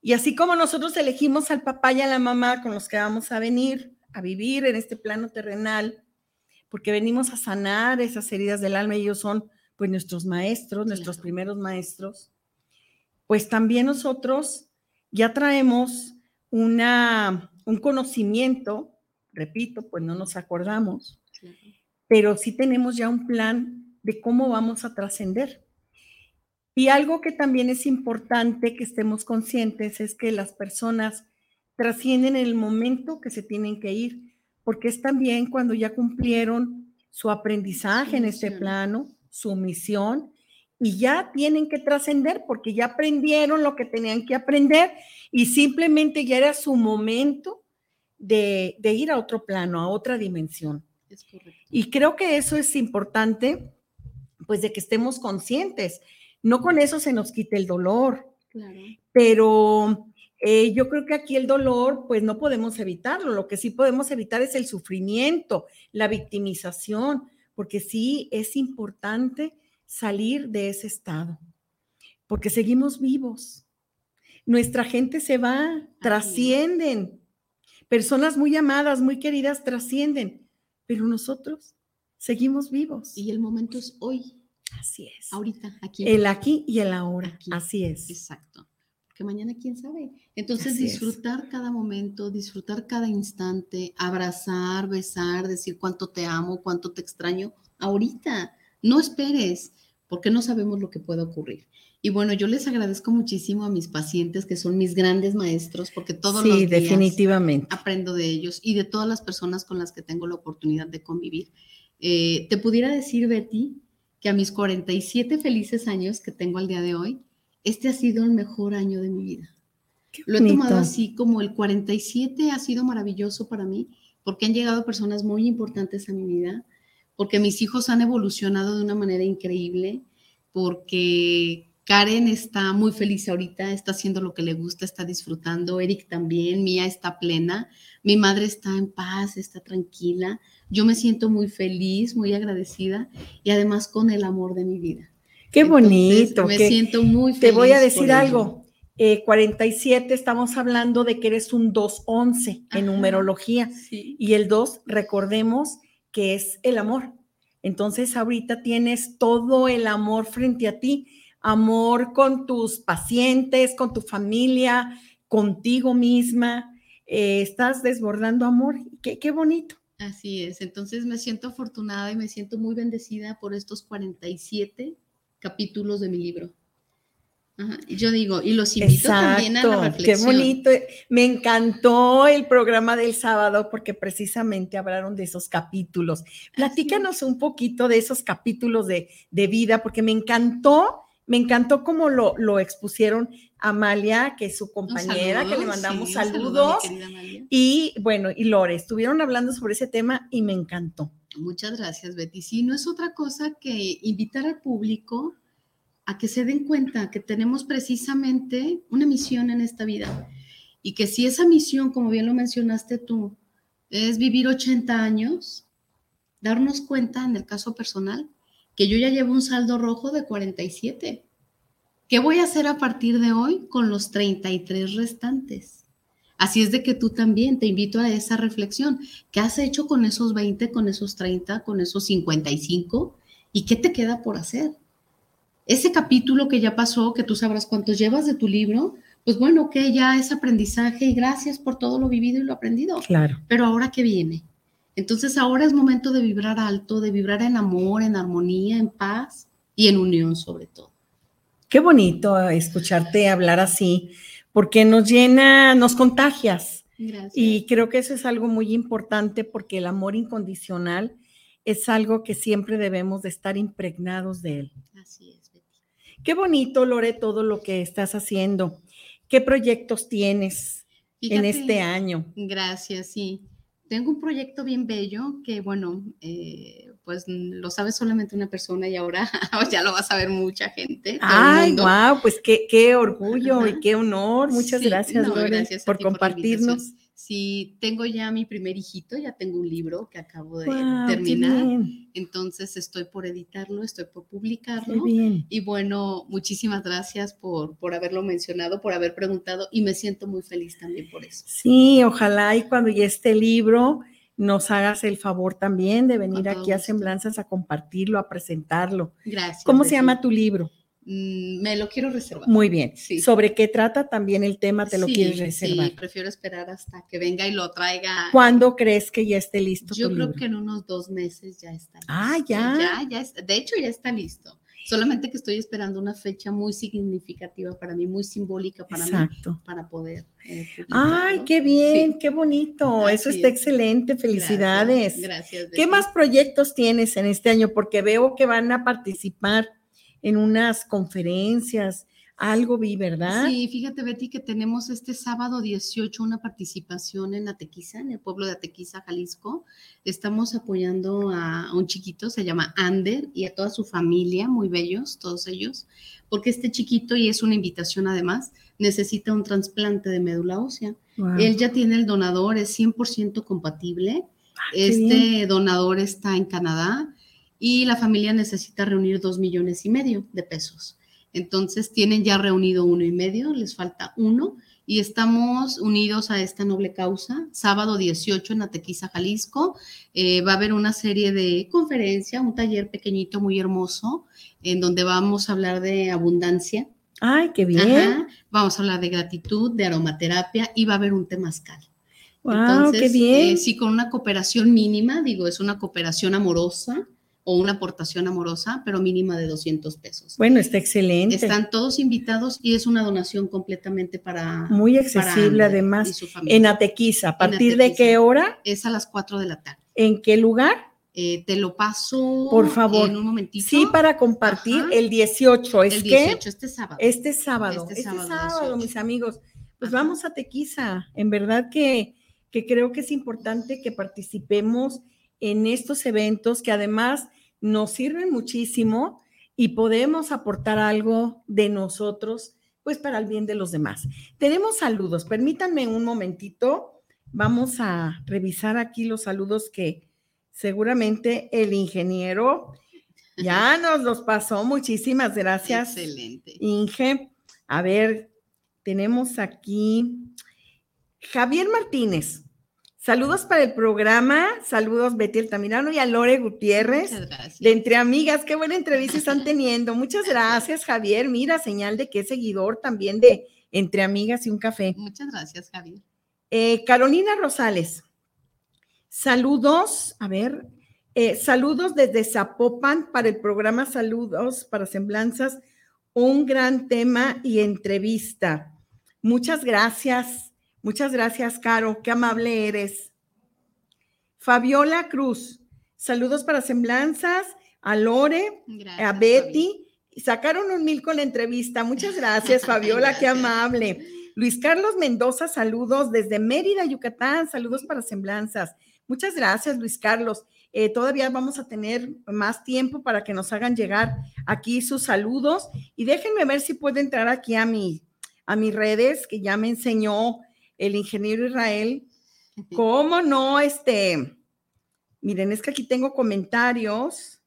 Y así como nosotros elegimos al papá y a la mamá con los que vamos a venir a vivir en este plano terrenal, porque venimos a sanar esas heridas del alma y ellos son pues nuestros maestros, nuestros primeros maestros, pues también nosotros ya traemos una, un conocimiento, repito, pues no nos acordamos, pero sí tenemos ya un plan de cómo vamos a trascender. Y algo que también es importante que estemos conscientes es que las personas trascienden en el momento que se tienen que ir, porque es también cuando ya cumplieron su aprendizaje en este plano, su misión, y ya tienen que trascender porque ya aprendieron lo que tenían que aprender y simplemente ya era su momento de, de ir a otro plano, a otra dimensión. Es correcto. Y creo que eso es importante, pues de que estemos conscientes. No con eso se nos quite el dolor, Claro. pero eh, yo creo que aquí el dolor, pues no podemos evitarlo. Lo que sí podemos evitar es el sufrimiento, la victimización, porque sí es importante salir de ese estado, porque seguimos vivos. Nuestra gente se va, trascienden. Personas muy amadas, muy queridas trascienden, pero nosotros seguimos vivos. Y el momento es hoy, Así es. ahorita, aquí. El aquí y el ahora. Aquí. Así es. Exacto. Porque mañana quién sabe. Entonces Así es. disfrutar cada momento, disfrutar cada instante, abrazar, besar, decir cuánto te amo, cuánto te extraño, ahorita. No esperes, porque no sabemos lo que pueda ocurrir. Y bueno, yo les agradezco muchísimo a mis pacientes que son mis grandes maestros, porque todos sí, los días definitivamente. aprendo de ellos y de todas las personas con las que tengo la oportunidad de convivir. Eh, te pudiera decir, Betty, que a mis 47 felices años que tengo al día de hoy, este ha sido el mejor año de mi vida. Lo he tomado así como el 47 ha sido maravilloso para mí porque han llegado personas muy importantes a mi vida, porque mis hijos han evolucionado de una manera increíble, porque Karen está muy feliz ahorita, está haciendo lo que le gusta, está disfrutando, Eric también, Mía está plena, mi madre está en paz, está tranquila, yo me siento muy feliz, muy agradecida y además con el amor de mi vida. Qué Entonces, bonito. Me siento muy feliz. Te voy a decir algo. Eh, 47, estamos hablando de que eres un 211 en numerología. Sí. Y el 2, recordemos que es el amor. Entonces, ahorita tienes todo el amor frente a ti, amor con tus pacientes, con tu familia, contigo misma. Eh, estás desbordando amor. Qué, qué bonito. Así es, entonces me siento afortunada y me siento muy bendecida por estos 47 capítulos de mi libro. Ajá, yo digo, y los invito también a la Exacto, qué reflexión. bonito. Me encantó el programa del sábado porque precisamente hablaron de esos capítulos. Platícanos un poquito de esos capítulos de, de vida porque me encantó, me encantó cómo lo, lo expusieron Amalia, que es su compañera, que le mandamos saludos. y bueno, y Lore, estuvieron hablando sobre ese tema y me encantó. Muchas gracias, Betty. Sí, no es otra cosa que invitar al público a que se den cuenta que tenemos precisamente una misión en esta vida y que si esa misión, como bien lo mencionaste tú, es vivir 80 años, darnos cuenta en el caso personal que yo ya llevo un saldo rojo de 47. ¿Qué voy a hacer a partir de hoy con los 33 restantes? Así es de que tú también te invito a esa reflexión. ¿Qué has hecho con esos 20, con esos 30, con esos 55? ¿Y qué te queda por hacer? Ese capítulo que ya pasó, que tú sabrás cuántos llevas de tu libro, pues bueno, que ya es aprendizaje y gracias por todo lo vivido y lo aprendido. Claro. Pero ahora qué viene? Entonces ahora es momento de vibrar alto, de vibrar en amor, en armonía, en paz y en unión sobre todo. Qué bonito escucharte hablar así, porque nos llena, nos contagias. Gracias. Y creo que eso es algo muy importante porque el amor incondicional es algo que siempre debemos de estar impregnados de él. Así es. Qué bonito, Lore, todo lo que estás haciendo. ¿Qué proyectos tienes en este año? Gracias, sí. Tengo un proyecto bien bello que, bueno, eh, pues lo sabe solamente una persona y ahora ya lo va a saber mucha gente. Ay, wow, pues qué, qué orgullo y qué honor. Muchas gracias, Lore, por compartirnos. Sí, tengo ya mi primer hijito, ya tengo un libro que acabo de terminar. Entonces estoy por editarlo, estoy por publicarlo. Y bueno, muchísimas gracias por, por haberlo mencionado, por haber preguntado y me siento muy feliz también por eso. Sí, ojalá y cuando ya esté el libro nos hagas el favor también de venir aquí a Semblanzas a compartirlo, a presentarlo. Gracias. ¿Cómo se llama tu libro? Mm, me lo quiero reservar. Muy bien. ¿Sobre qué trata también el tema? ¿Te lo quieres reservar? Sí, prefiero esperar hasta que venga y lo traiga. ¿Cuándo crees que ya esté listo? Yo creo que en unos dos meses ya está listo. Ah, ya. Ya, ya está. De hecho, ya está listo. Solamente que estoy esperando una fecha muy significativa para mí, muy simbólica para mí, para poder. Eh, Ay, qué bien, qué bonito. Eso está excelente. Felicidades. Gracias. ¿Qué más proyectos tienes en este año? Porque veo que van a participar en unas conferencias, algo vi, ¿verdad? Sí, fíjate, Betty, que tenemos este sábado 18 una participación en Atequiza, en el pueblo de Atequiza, Jalisco. Estamos apoyando a un chiquito, se llama Ander, y a toda su familia, muy bellos, todos ellos, porque este chiquito, y es una invitación además, necesita un trasplante de médula ósea. Él ya tiene el donador, es 100% compatible. Ah, este donador está en Canadá y la familia necesita reunir dos millones y medio de pesos. Entonces tienen ya reunido uno y medio, les falta uno y estamos unidos a esta noble causa. Sábado 18 en Atequiza, Jalisco, eh, va a haber una serie de conferencias, un taller pequeñito, muy hermoso, en donde vamos a hablar de abundancia. Ay, qué bien. Vamos a hablar de gratitud, de aromaterapia y va a haber un temazcal. Wow, qué bien. Eh, sí, con una cooperación mínima, digo, es una cooperación amorosa o una aportación amorosa, pero mínima de 200 pesos. Bueno, está excelente. Están todos invitados y es una donación completamente para... Muy accesible además. En Atequiza, ¿a partir de qué hora? Es a las 4 de la tarde. ¿En qué lugar? Eh, te lo paso por favor en un momentito. Sí, para compartir el 18. ¿Es el 18, este sábado. Este sábado. Este, este sábado, mis amigos. Pues vamos a Tequiza. En verdad que, que creo que es importante que participemos en estos eventos que además nos sirven muchísimo y podemos aportar algo de nosotros, pues para el bien de los demás. Tenemos saludos, permítanme un momentito, vamos a revisar aquí los saludos que seguramente el ingeniero ya nos los pasó. Muchísimas gracias. Excelente. Inge, a ver, tenemos aquí Javier Martínez. Saludos para el programa, saludos Betty Altamirano y a Lore Gutiérrez. De Entre Amigas, qué buena entrevista están teniendo. Muchas gracias, Javier. Mira, señal de que es seguidor también de Entre Amigas y un café. Muchas gracias, Javier. Eh, Carolina Rosales, saludos, a ver, eh, saludos desde Zapopan para el programa Saludos para Semblanzas, un gran tema y entrevista. Muchas gracias. Muchas gracias, Caro. Qué amable eres. Fabiola Cruz. Saludos para Semblanzas, a Lore, a Betty sacaron un mil con la entrevista. Muchas gracias, Fabiola, qué amable. Luis Carlos Mendoza, saludos desde Mérida, Yucatán. Saludos para Semblanzas. Muchas gracias, Luis Carlos. Eh, todavía vamos a tener más tiempo para que nos hagan llegar aquí sus saludos. Y déjenme ver si puedo entrar aquí a, mi, a mis redes, que ya me enseñó el ingeniero Israel. ¿Cómo no? Este, miren, es que aquí tengo comentarios.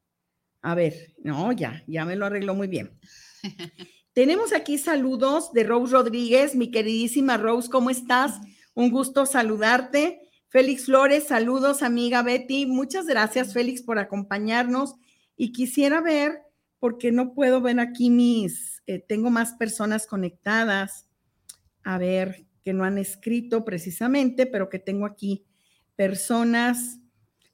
A ver, no, ya, ya me lo arregló muy bien. Tenemos aquí saludos de Rose Rodríguez, mi queridísima Rose, ¿cómo estás? Un gusto saludarte. Félix Flores, saludos, amiga Betty. Muchas gracias, Félix, por acompañarnos. Y quisiera ver, porque no puedo ver aquí mis, eh, tengo más personas conectadas. A ver, que no han escrito precisamente, pero que tengo aquí personas.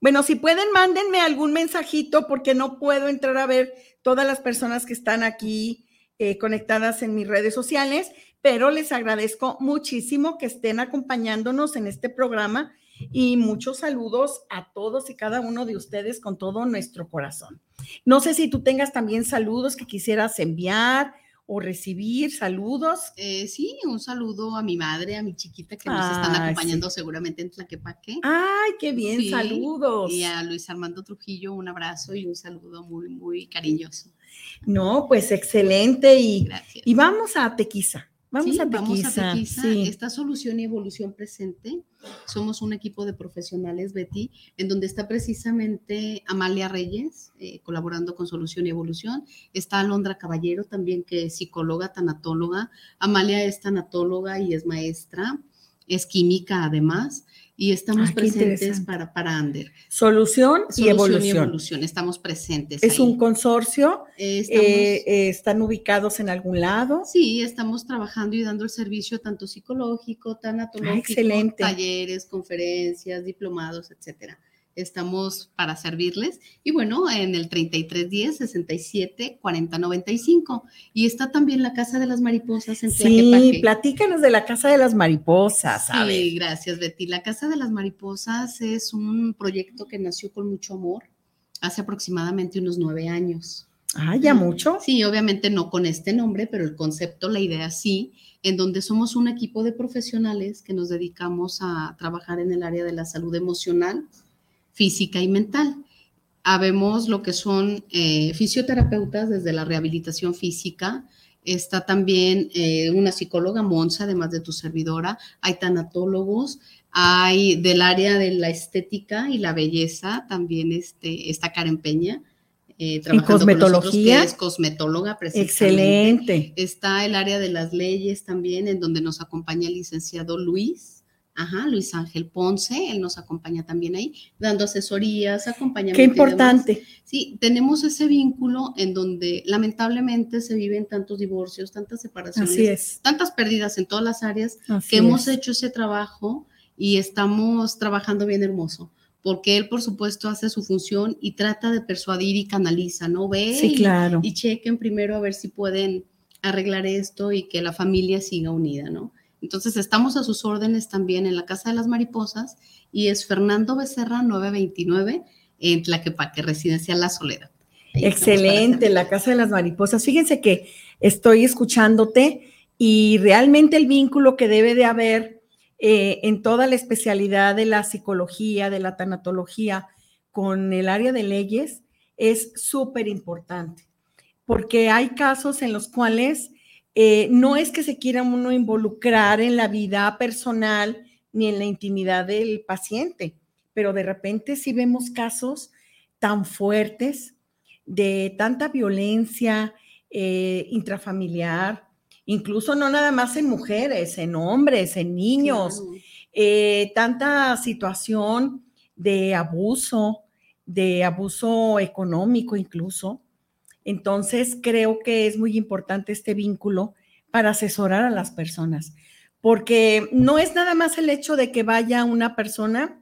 Bueno, si pueden, mándenme algún mensajito porque no puedo entrar a ver todas las personas que están aquí eh, conectadas en mis redes sociales, pero les agradezco muchísimo que estén acompañándonos en este programa y muchos saludos a todos y cada uno de ustedes con todo nuestro corazón. No sé si tú tengas también saludos que quisieras enviar o recibir saludos. Eh, sí, un saludo a mi madre, a mi chiquita que nos están acompañando seguramente en Tlaquepaque. Ay, qué bien, saludos. Y a Luis Armando Trujillo un abrazo y un saludo muy, muy cariñoso. No, pues excelente y, y vamos a Tequiza. Vamos, a Tequiza. Esta solución y evolución presente. Somos un equipo de profesionales, Betty, en donde está precisamente Amalia Reyes, eh, colaborando con Solución y Evolución. Está Alondra Caballero, también que es psicóloga, tanatóloga. Amalia es tanatóloga y es maestra, es química además y estamos ah, presentes para, para Ander. Solución, y, evolución. Estamos presentes. ¿Es un consorcio? Eh, eh, ¿Están ubicados en algún lado? Sí, estamos trabajando y dando el servicio tanto psicológico, tanatológico, ah, talleres, conferencias, diplomados, etcétera estamos para servirles. Y bueno, en el 3310 67 40 95. Y está también la Casa de las Mariposas en Sí, platícanos de la Casa de las Mariposas. Sí, gracias, Betty. La Casa de las Mariposas es un proyecto que nació con mucho amor hace aproximadamente unos nueve años. Ah, ya mucho. Sí, obviamente no con este nombre, pero el concepto, la idea sí, en donde somos un equipo de profesionales que nos dedicamos a trabajar en el área de la salud emocional, física y mental. Habemos lo que son eh, fisioterapeutas desde la rehabilitación física, está también eh, una psicóloga, Monza, además de tu servidora, hay tanatólogos, hay del área de la estética y la belleza, también este, está Karen Peña, eh, trabajando cosmetología? es cosmetóloga precisamente. Excelente. Está el área de las leyes también, en donde nos acompaña el licenciado Luis. Ajá, Luis Ángel Ponce, él nos acompaña también ahí, dando asesorías, acompañamiento. Qué importante. Sí, tenemos ese vínculo en donde lamentablemente se viven tantos divorcios, tantas separaciones, tantas pérdidas en todas las áreas, que hemos hecho ese trabajo y estamos trabajando bien hermoso porque él, por supuesto, hace su función y trata de persuadir y canaliza, ¿no? Ve sí, claro. y chequen primero a ver si pueden arreglar esto y que la familia siga unida, ¿no? Entonces estamos a sus órdenes también en la Casa de las Mariposas y es Fernando Becerra 929 en Tlaquepaque, Residencia La Soledad. Excelente, la Casa de las Mariposas. Fíjense que estoy escuchándote y realmente el vínculo que debe de haber eh, en toda la especialidad de la psicología, de la tanatología, con el área de leyes es súper importante, porque hay casos en los cuales eh, no es que se quiera uno involucrar en la vida personal ni en la intimidad del paciente, pero de repente sí vemos casos tan fuertes de tanta violencia eh, intrafamiliar, incluso no nada más en mujeres, en hombres, en niños, eh, tanta situación de abuso, de abuso económico incluso, entonces, creo que es muy importante este vínculo para asesorar a las personas, porque no es nada más el hecho de que vaya una persona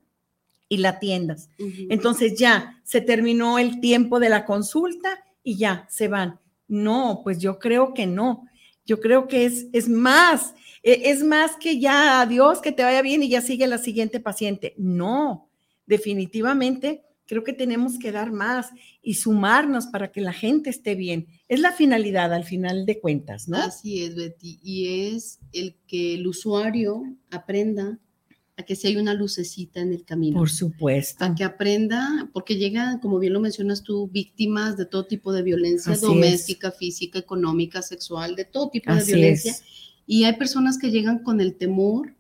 y la atiendas. Entonces ya se terminó el tiempo de la consulta y ya se van. No, pues yo creo que no. Yo creo que es, es más, e, es más que ya adiós, que te vaya bien y ya sigue la siguiente paciente. No, definitivamente creo que tenemos que dar más y sumarnos para que la gente esté bien. Es la finalidad al final de cuentas, ¿no? Así es, Betty. Y es el que el usuario aprenda a que si hay una lucecita en el camino. Por supuesto. A que aprenda, porque llegan, como bien lo mencionas tú, víctimas de todo tipo de violencia doméstica, física, económica, sexual, de todo tipo de violencia. Y hay personas que llegan con el temor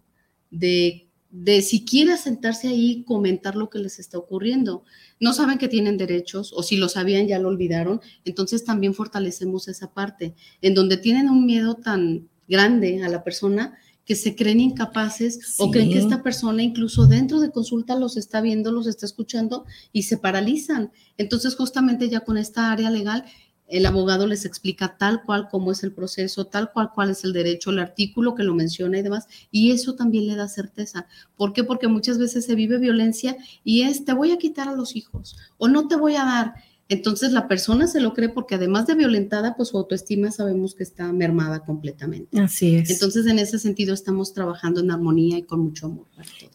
de, de siquiera sentarse ahí y comentar lo que les está ocurriendo. No saben que tienen derechos o si lo sabían ya lo olvidaron. Entonces también fortalecemos esa parte, en donde tienen un miedo tan grande a la persona que se creen incapaces o creen que esta persona incluso dentro de consulta los está viendo, los está escuchando y se paralizan. Entonces, justamente ya con esta área legal, el abogado les explica tal cual cómo es el proceso, tal cual cuál es el derecho, el artículo que lo menciona y demás, y eso también le da certeza. ¿Por qué? Porque muchas veces se vive violencia y es, te voy a quitar a los hijos o no te voy a dar. Entonces la persona se lo cree porque además de violentada, pues su autoestima sabemos que está mermada completamente. Así es. Entonces en ese sentido estamos trabajando en armonía y con mucho amor.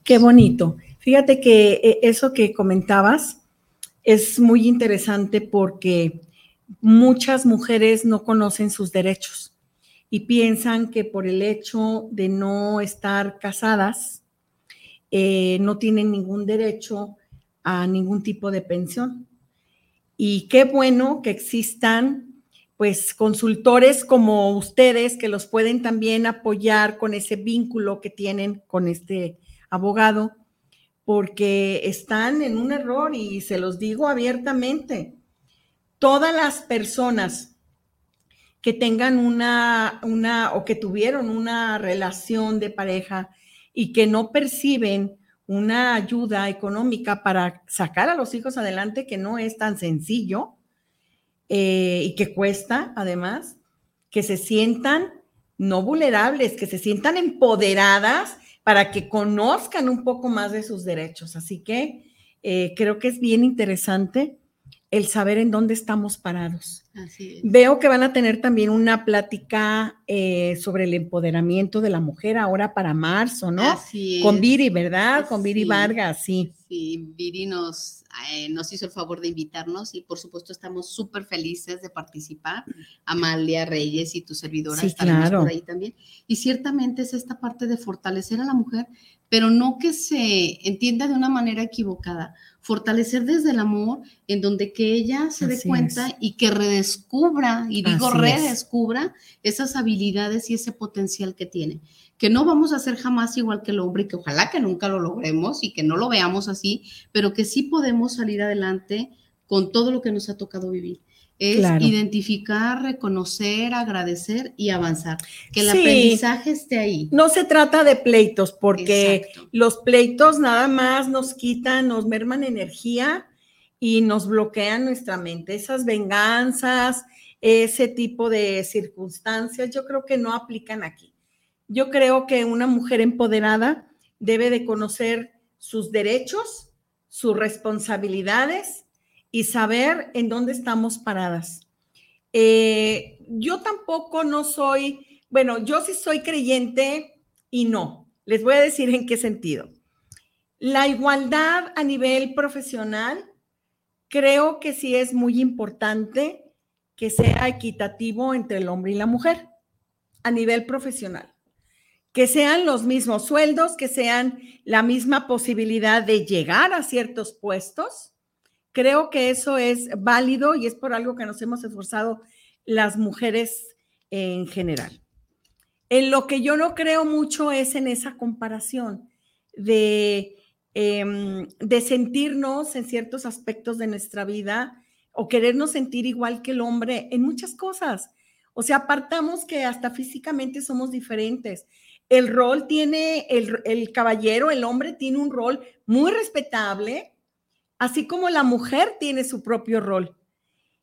Qué bonito. Fíjate que eh, eso que comentabas es muy interesante porque muchas mujeres no conocen sus derechos y piensan que por el hecho de no estar casadas, eh, no tienen ningún derecho a ningún tipo de pensión. Y qué bueno que existan pues consultores como ustedes que los pueden también apoyar con ese vínculo que tienen con este abogado, porque están en un error y se los digo abiertamente. Todas las personas que tengan una, una o que tuvieron una relación de pareja y que no perciben una ayuda económica para sacar a los hijos adelante que no es tan sencillo eh, y que cuesta además, que se sientan no vulnerables, que se sientan empoderadas para que conozcan un poco más de sus derechos. Así que eh, creo que es bien interesante el saber en dónde estamos parados. Veo que van a tener también una plática eh, sobre el empoderamiento de la mujer ahora para marzo, ¿no? Así Con Viri, ¿verdad? Con Viri Vargas, sí. Sí, Viri nos, eh, nos hizo el favor de invitarnos y por supuesto estamos súper felices de participar. Amalia Reyes y tu servidora sí, claro. por ahí también. Y ciertamente es esta parte de fortalecer a la mujer, pero no que se entienda de una manera equivocada fortalecer desde el amor, en donde que ella se dé cuenta y que redescubra, y digo redescubra, esas habilidades y ese potencial que tiene. Que no vamos a ser jamás igual que el hombre y que ojalá que nunca lo logremos y que no lo veamos así, pero que sí podemos salir adelante con todo lo que nos ha tocado vivir es identificar, reconocer, agradecer y avanzar. Que el aprendizaje esté ahí. No se trata de pleitos, porque los pleitos nada más nos quitan, nos merman energía y nos bloquean nuestra mente. Esas venganzas, ese tipo de circunstancias, yo creo que no aplican aquí. Yo creo que una mujer empoderada debe de conocer sus derechos, sus responsabilidades y saber en dónde estamos paradas. Eh, yo tampoco no soy, bueno, yo sí soy creyente y no. Les voy a decir en qué sentido. La igualdad a nivel profesional, creo que sí es muy importante que sea equitativo entre el hombre y la mujer a nivel profesional. Que sean los mismos sueldos, que sean la misma posibilidad de llegar a ciertos puestos Creo que eso es válido y es por algo que nos hemos esforzado las mujeres en general. En lo que yo no creo mucho es en esa comparación de, em, de sentirnos en ciertos aspectos de nuestra vida o querernos sentir igual que el hombre en muchas cosas. O sea, apartamos que hasta físicamente somos diferentes. El rol tiene, el, el caballero, el hombre tiene un rol muy respetable, así como la mujer tiene su propio rol.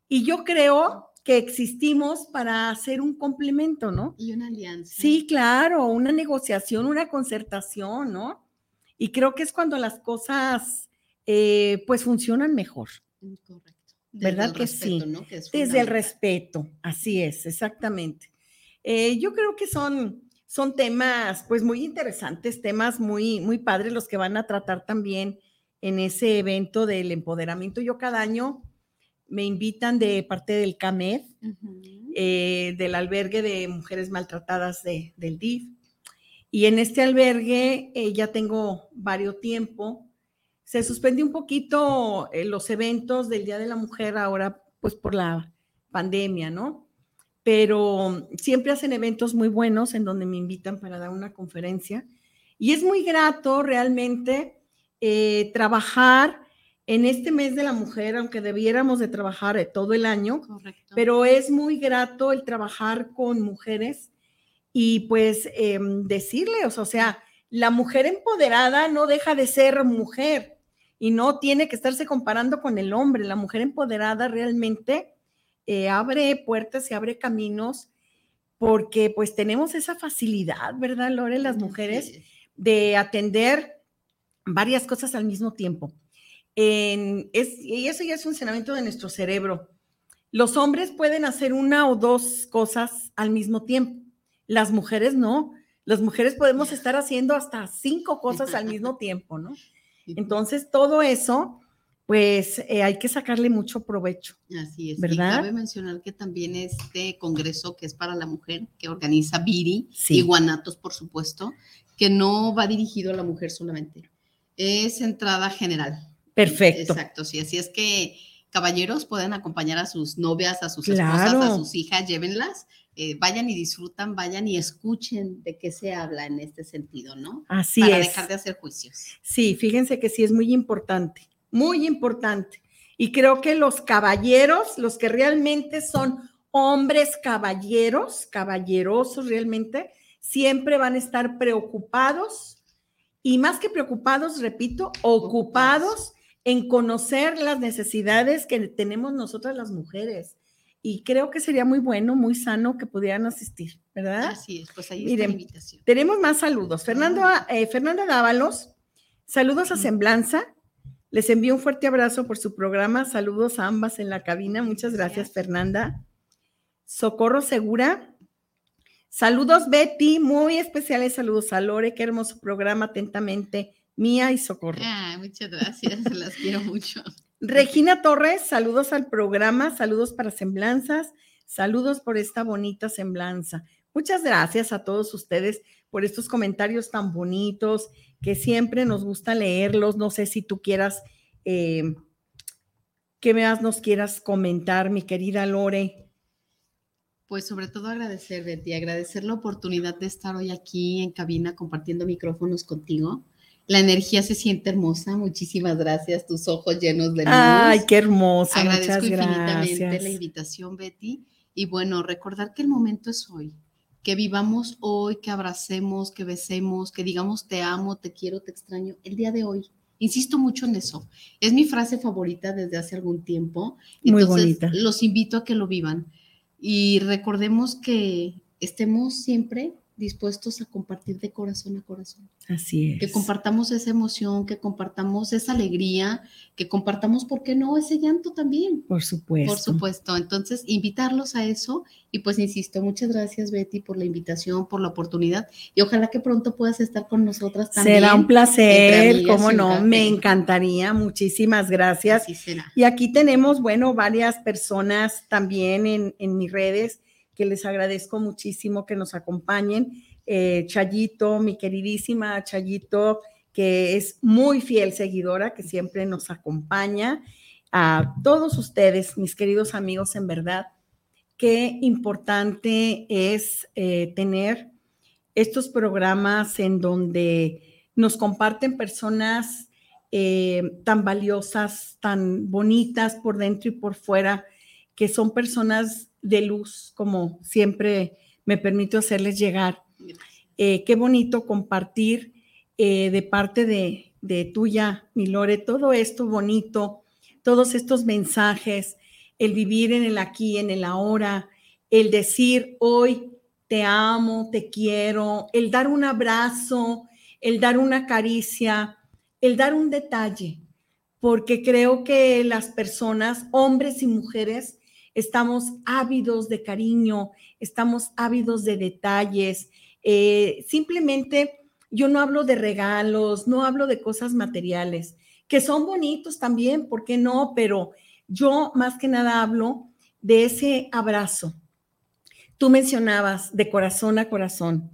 Y yo creo que existimos para hacer un complemento, ¿no? Y una alianza. Sí, claro, una negociación, una concertación, ¿no? Y creo que es cuando las cosas, eh, pues, funcionan mejor. Correcto. ¿Verdad que sí? Desde el respeto, así es, exactamente. Eh, yo creo que son, son temas, pues, muy interesantes, temas muy, muy padres los que van a tratar también en ese evento del empoderamiento. Yo cada año me invitan de parte del CAMED, eh, del albergue de mujeres maltratadas de, del DIF. Y en este albergue eh, ya tengo varios tiempo. Se suspendió un poquito eh, los eventos del Día de la Mujer ahora, pues por la pandemia, ¿no? Pero siempre hacen eventos muy buenos en donde me invitan para dar una conferencia. Y es muy grato realmente trabajar en este mes de la mujer, aunque debiéramos de trabajar todo el año, pero es muy grato el trabajar con mujeres y pues em, decirles, o sea, la mujer empoderada no deja de ser mujer y no tiene que estarse comparando con el hombre. La mujer empoderada realmente eh, abre puertas y abre caminos porque pues tenemos esa facilidad, ¿verdad, Lore? Las mujeres de atender varias cosas al mismo tiempo y eso ya es funcionamiento de nuestro cerebro. Los hombres pueden hacer una o dos cosas al mismo tiempo. Las mujeres no. Las mujeres podemos estar haciendo hasta cinco cosas al mismo tiempo, ¿no? Entonces, todo eso, pues eh, hay que sacarle mucho provecho. Así es. ¿verdad? Y cabe mencionar que también este congreso que es para la mujer, que organiza Viri y Guanatos, por supuesto, que no va dirigido a la mujer solamente, es entrada general. Perfecto. Exacto, sí. Así es que caballeros pueden acompañar a sus novias, a sus esposas, a sus hijas, llévenlas, eh, vayan y disfrutan, vayan y escuchen de qué se habla en este sentido, ¿no? Así Para es. dejar de hacer juicios. Sí, fíjense que sí es muy importante, muy importante. Y creo que los caballeros, los que realmente son hombres caballeros, caballerosos realmente, siempre van a estar preocupados y más que preocupados, repito, ocupados en conocer las necesidades que tenemos nosotras las mujeres. Y creo que sería muy bueno, muy sano que pudieran asistir, ¿verdad? Así es, pues ahí Miren, está la invitación. Tenemos más saludos. Fernando, eh, Fernanda Dávalos, saludos a Semblanza. Les envío un fuerte abrazo por su programa. Saludos a ambas en la cabina. Muchas gracias, Fernanda. Socorro Segura. Saludos, Betty. Muy especiales saludos a Lore. Qué hermoso programa. Atentamente. Mía y Socorro. Ah, muchas gracias, las quiero mucho. Regina Torres, saludos al programa, saludos para semblanzas, saludos por esta bonita semblanza. Muchas gracias a todos ustedes por estos comentarios tan bonitos que siempre nos gusta leerlos. No sé si tú quieras, eh, ¿qué más nos quieras comentar, mi querida Lore? Pues sobre todo agradecer, Betty, agradecer la oportunidad de estar hoy aquí en cabina compartiendo micrófonos contigo la energía se siente hermosa. Muchísimas gracias. Tus ojos llenos de luz. Ay, qué hermosa. Agradezco infinitamente la invitación, Betty. Y bueno, recordar que el momento es hoy. Que vivamos hoy, que abracemos, que besemos, que digamos te amo, te quiero, te extraño. El día de hoy. Insisto mucho en eso. Es mi frase favorita desde hace algún tiempo. Muy bonita. Los invito a que lo vivan. Y recordemos que estemos siempre dispuestos a compartir de corazón a corazón. Así es. Que compartamos esa emoción, que compartamos esa alegría, que compartamos, ¿por qué no?, ese llanto también. Por supuesto. Por supuesto. Entonces, invitarlos a eso. Y pues, insisto, muchas gracias, Betty, por la invitación, por la oportunidad. Y ojalá que pronto puedas estar con nosotras también. Será un placer, cómo no, me encantaría. Muchísimas gracias. Así será. Y aquí tenemos, bueno, varias personas también en, en mis redes que les agradezco muchísimo que nos acompañen. Eh, Chayito, mi queridísima Chayito, que es muy fiel seguidora, que siempre nos acompaña. A todos ustedes, mis queridos amigos, en verdad, qué importante es eh, tener estos programas en donde nos comparten personas eh, tan valiosas, tan bonitas por dentro y por fuera, que son personas de luz, como siempre me permito hacerles llegar. Eh, qué bonito compartir eh, de parte de, de tuya, mi Lore, todo esto bonito, todos estos mensajes, el vivir en el aquí, en el ahora, el decir hoy te amo, te quiero, el dar un abrazo, el dar una caricia, el dar un detalle, porque creo que las personas, hombres y mujeres, estamos ávidos de cariño, estamos ávidos de detalles. Eh, simplemente yo no hablo de regalos, no hablo de cosas materiales. que son bonitos también, ¿por qué no? Pero yo más que nada hablo de ese abrazo. Tú mencionabas de corazón a corazón.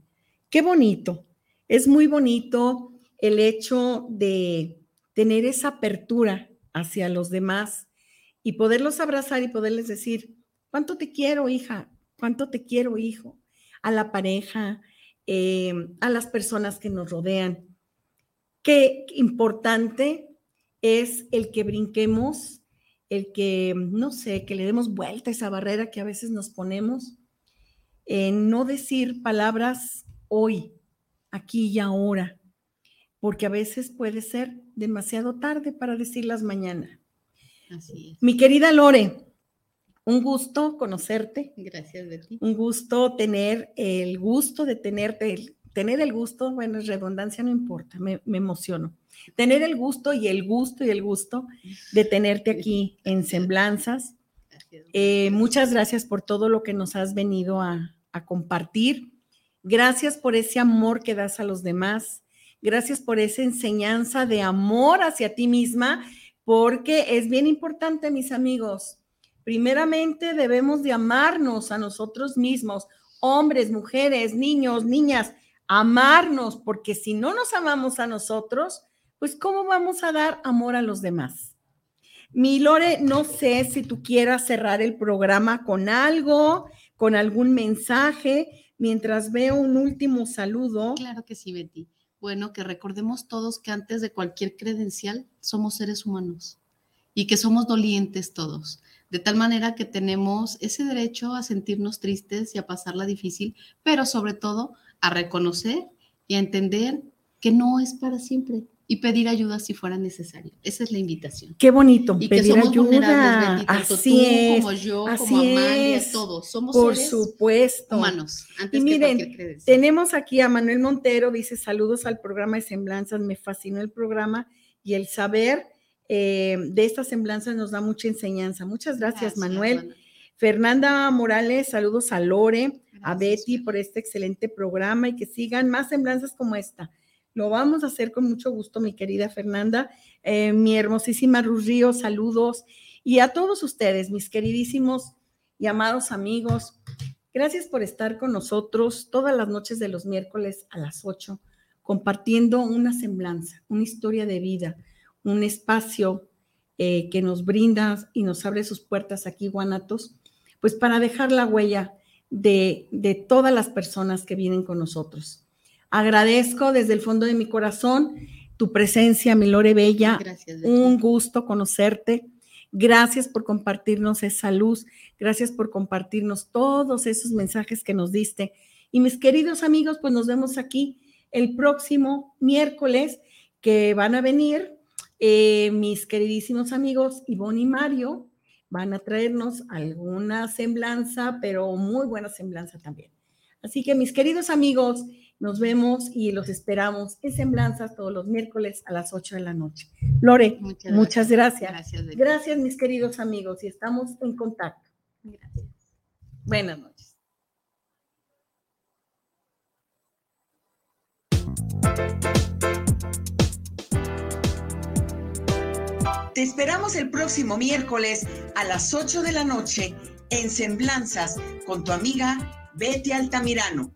Qué bonito. Es muy bonito el hecho de tener esa apertura hacia los demás y poderlos abrazar y poderles decir, ¿cuánto te quiero, hija? ¿Cuánto te quiero, hijo? A la pareja, eh, a las personas que nos rodean. Qué importante es el que brinquemos, el que, no sé, que le demos vuelta a esa barrera que a veces nos ponemos, en no decir palabras hoy, aquí y ahora, porque a veces puede ser demasiado tarde para decirlas mañana. Así es. Mi querida Lore, un gusto conocerte. Gracias, Betty. Un gusto tener el gusto de tenerte, tener el gusto, bueno, redundancia no importa, me, me emociono. Tener el gusto y el gusto y el gusto de tenerte aquí en Semblanzas. Eh, muchas gracias por todo lo que nos has venido a, a compartir. Gracias por ese amor que das a los demás. Gracias por esa enseñanza de amor hacia ti misma, porque es bien importante, mis amigos. Primeramente debemos de amarnos a nosotros mismos, hombres, mujeres, niños, niñas, amarnos, porque si no nos amamos a nosotros, pues ¿cómo vamos a dar amor a los demás? Mi Lore, no sé si tú quieras cerrar el programa con algo, con algún mensaje, mientras veo un último saludo. Claro que sí, Betty bueno que recordemos todos que antes de cualquier credencial somos seres humanos y que somos dolientes todos, de tal manera que tenemos ese derecho a sentirnos tristes y a pasarla difícil, pero sobre todo a reconocer y a entender que no es para siempre, y pedir ayuda si fuera necesario. Esa es la invitación. Qué bonito, y pedir que somos ayuda. vulnerables, así tú es, como yo, así como Amalia, es. todos. Somos Por seres supuesto. humanos. Antes Y que miren, cualquier tenemos aquí a Manuel Montero, dice saludos al programa de semblanzas, me fascinó el programa y el saber eh, de estas semblanzas nos da mucha enseñanza. Muchas gracias, Manuel. Manuel. Fernanda Morales, saludos a Lore, a Betty por este excelente programa y que sigan más semblanzas como esta. Lo vamos a hacer con mucho gusto, mi querida Fernanda. Eh, mi hermosísima Rus Ríos, saludos. Y a todos ustedes, mis queridísimos y amados amigos, gracias por estar con nosotros todas las noches de los miércoles a las 8, compartiendo una semblanza, una historia de vida, un espacio eh, que nos brinda y nos abre sus puertas aquí, Guanatos, pues para dejar la huella de, de todas las personas que vienen con nosotros. Agradezco desde el fondo de mi corazón tu presencia, mi Lore Bella. Gracias. Un gusto conocerte. Gracias por compartirnos esa luz. Gracias por compartirnos todos esos mensajes que nos diste. Y mis queridos amigos, pues nos vemos aquí el próximo miércoles que van a venir eh, mis queridísimos amigos Ivonne y Mario. Van a traernos alguna semblanza, pero muy buena semblanza también. Así que mis queridos amigos, nos vemos y los esperamos en Semblanzas todos los miércoles a las 8 de la noche. Lore, Muchas muchas gracias. Gracias, mis queridos amigos, y estamos en contacto. Gracias. Buenas noches. Te esperamos el próximo miércoles a las 8 de la noche en Semblanzas con tu amiga Betty Altamirano.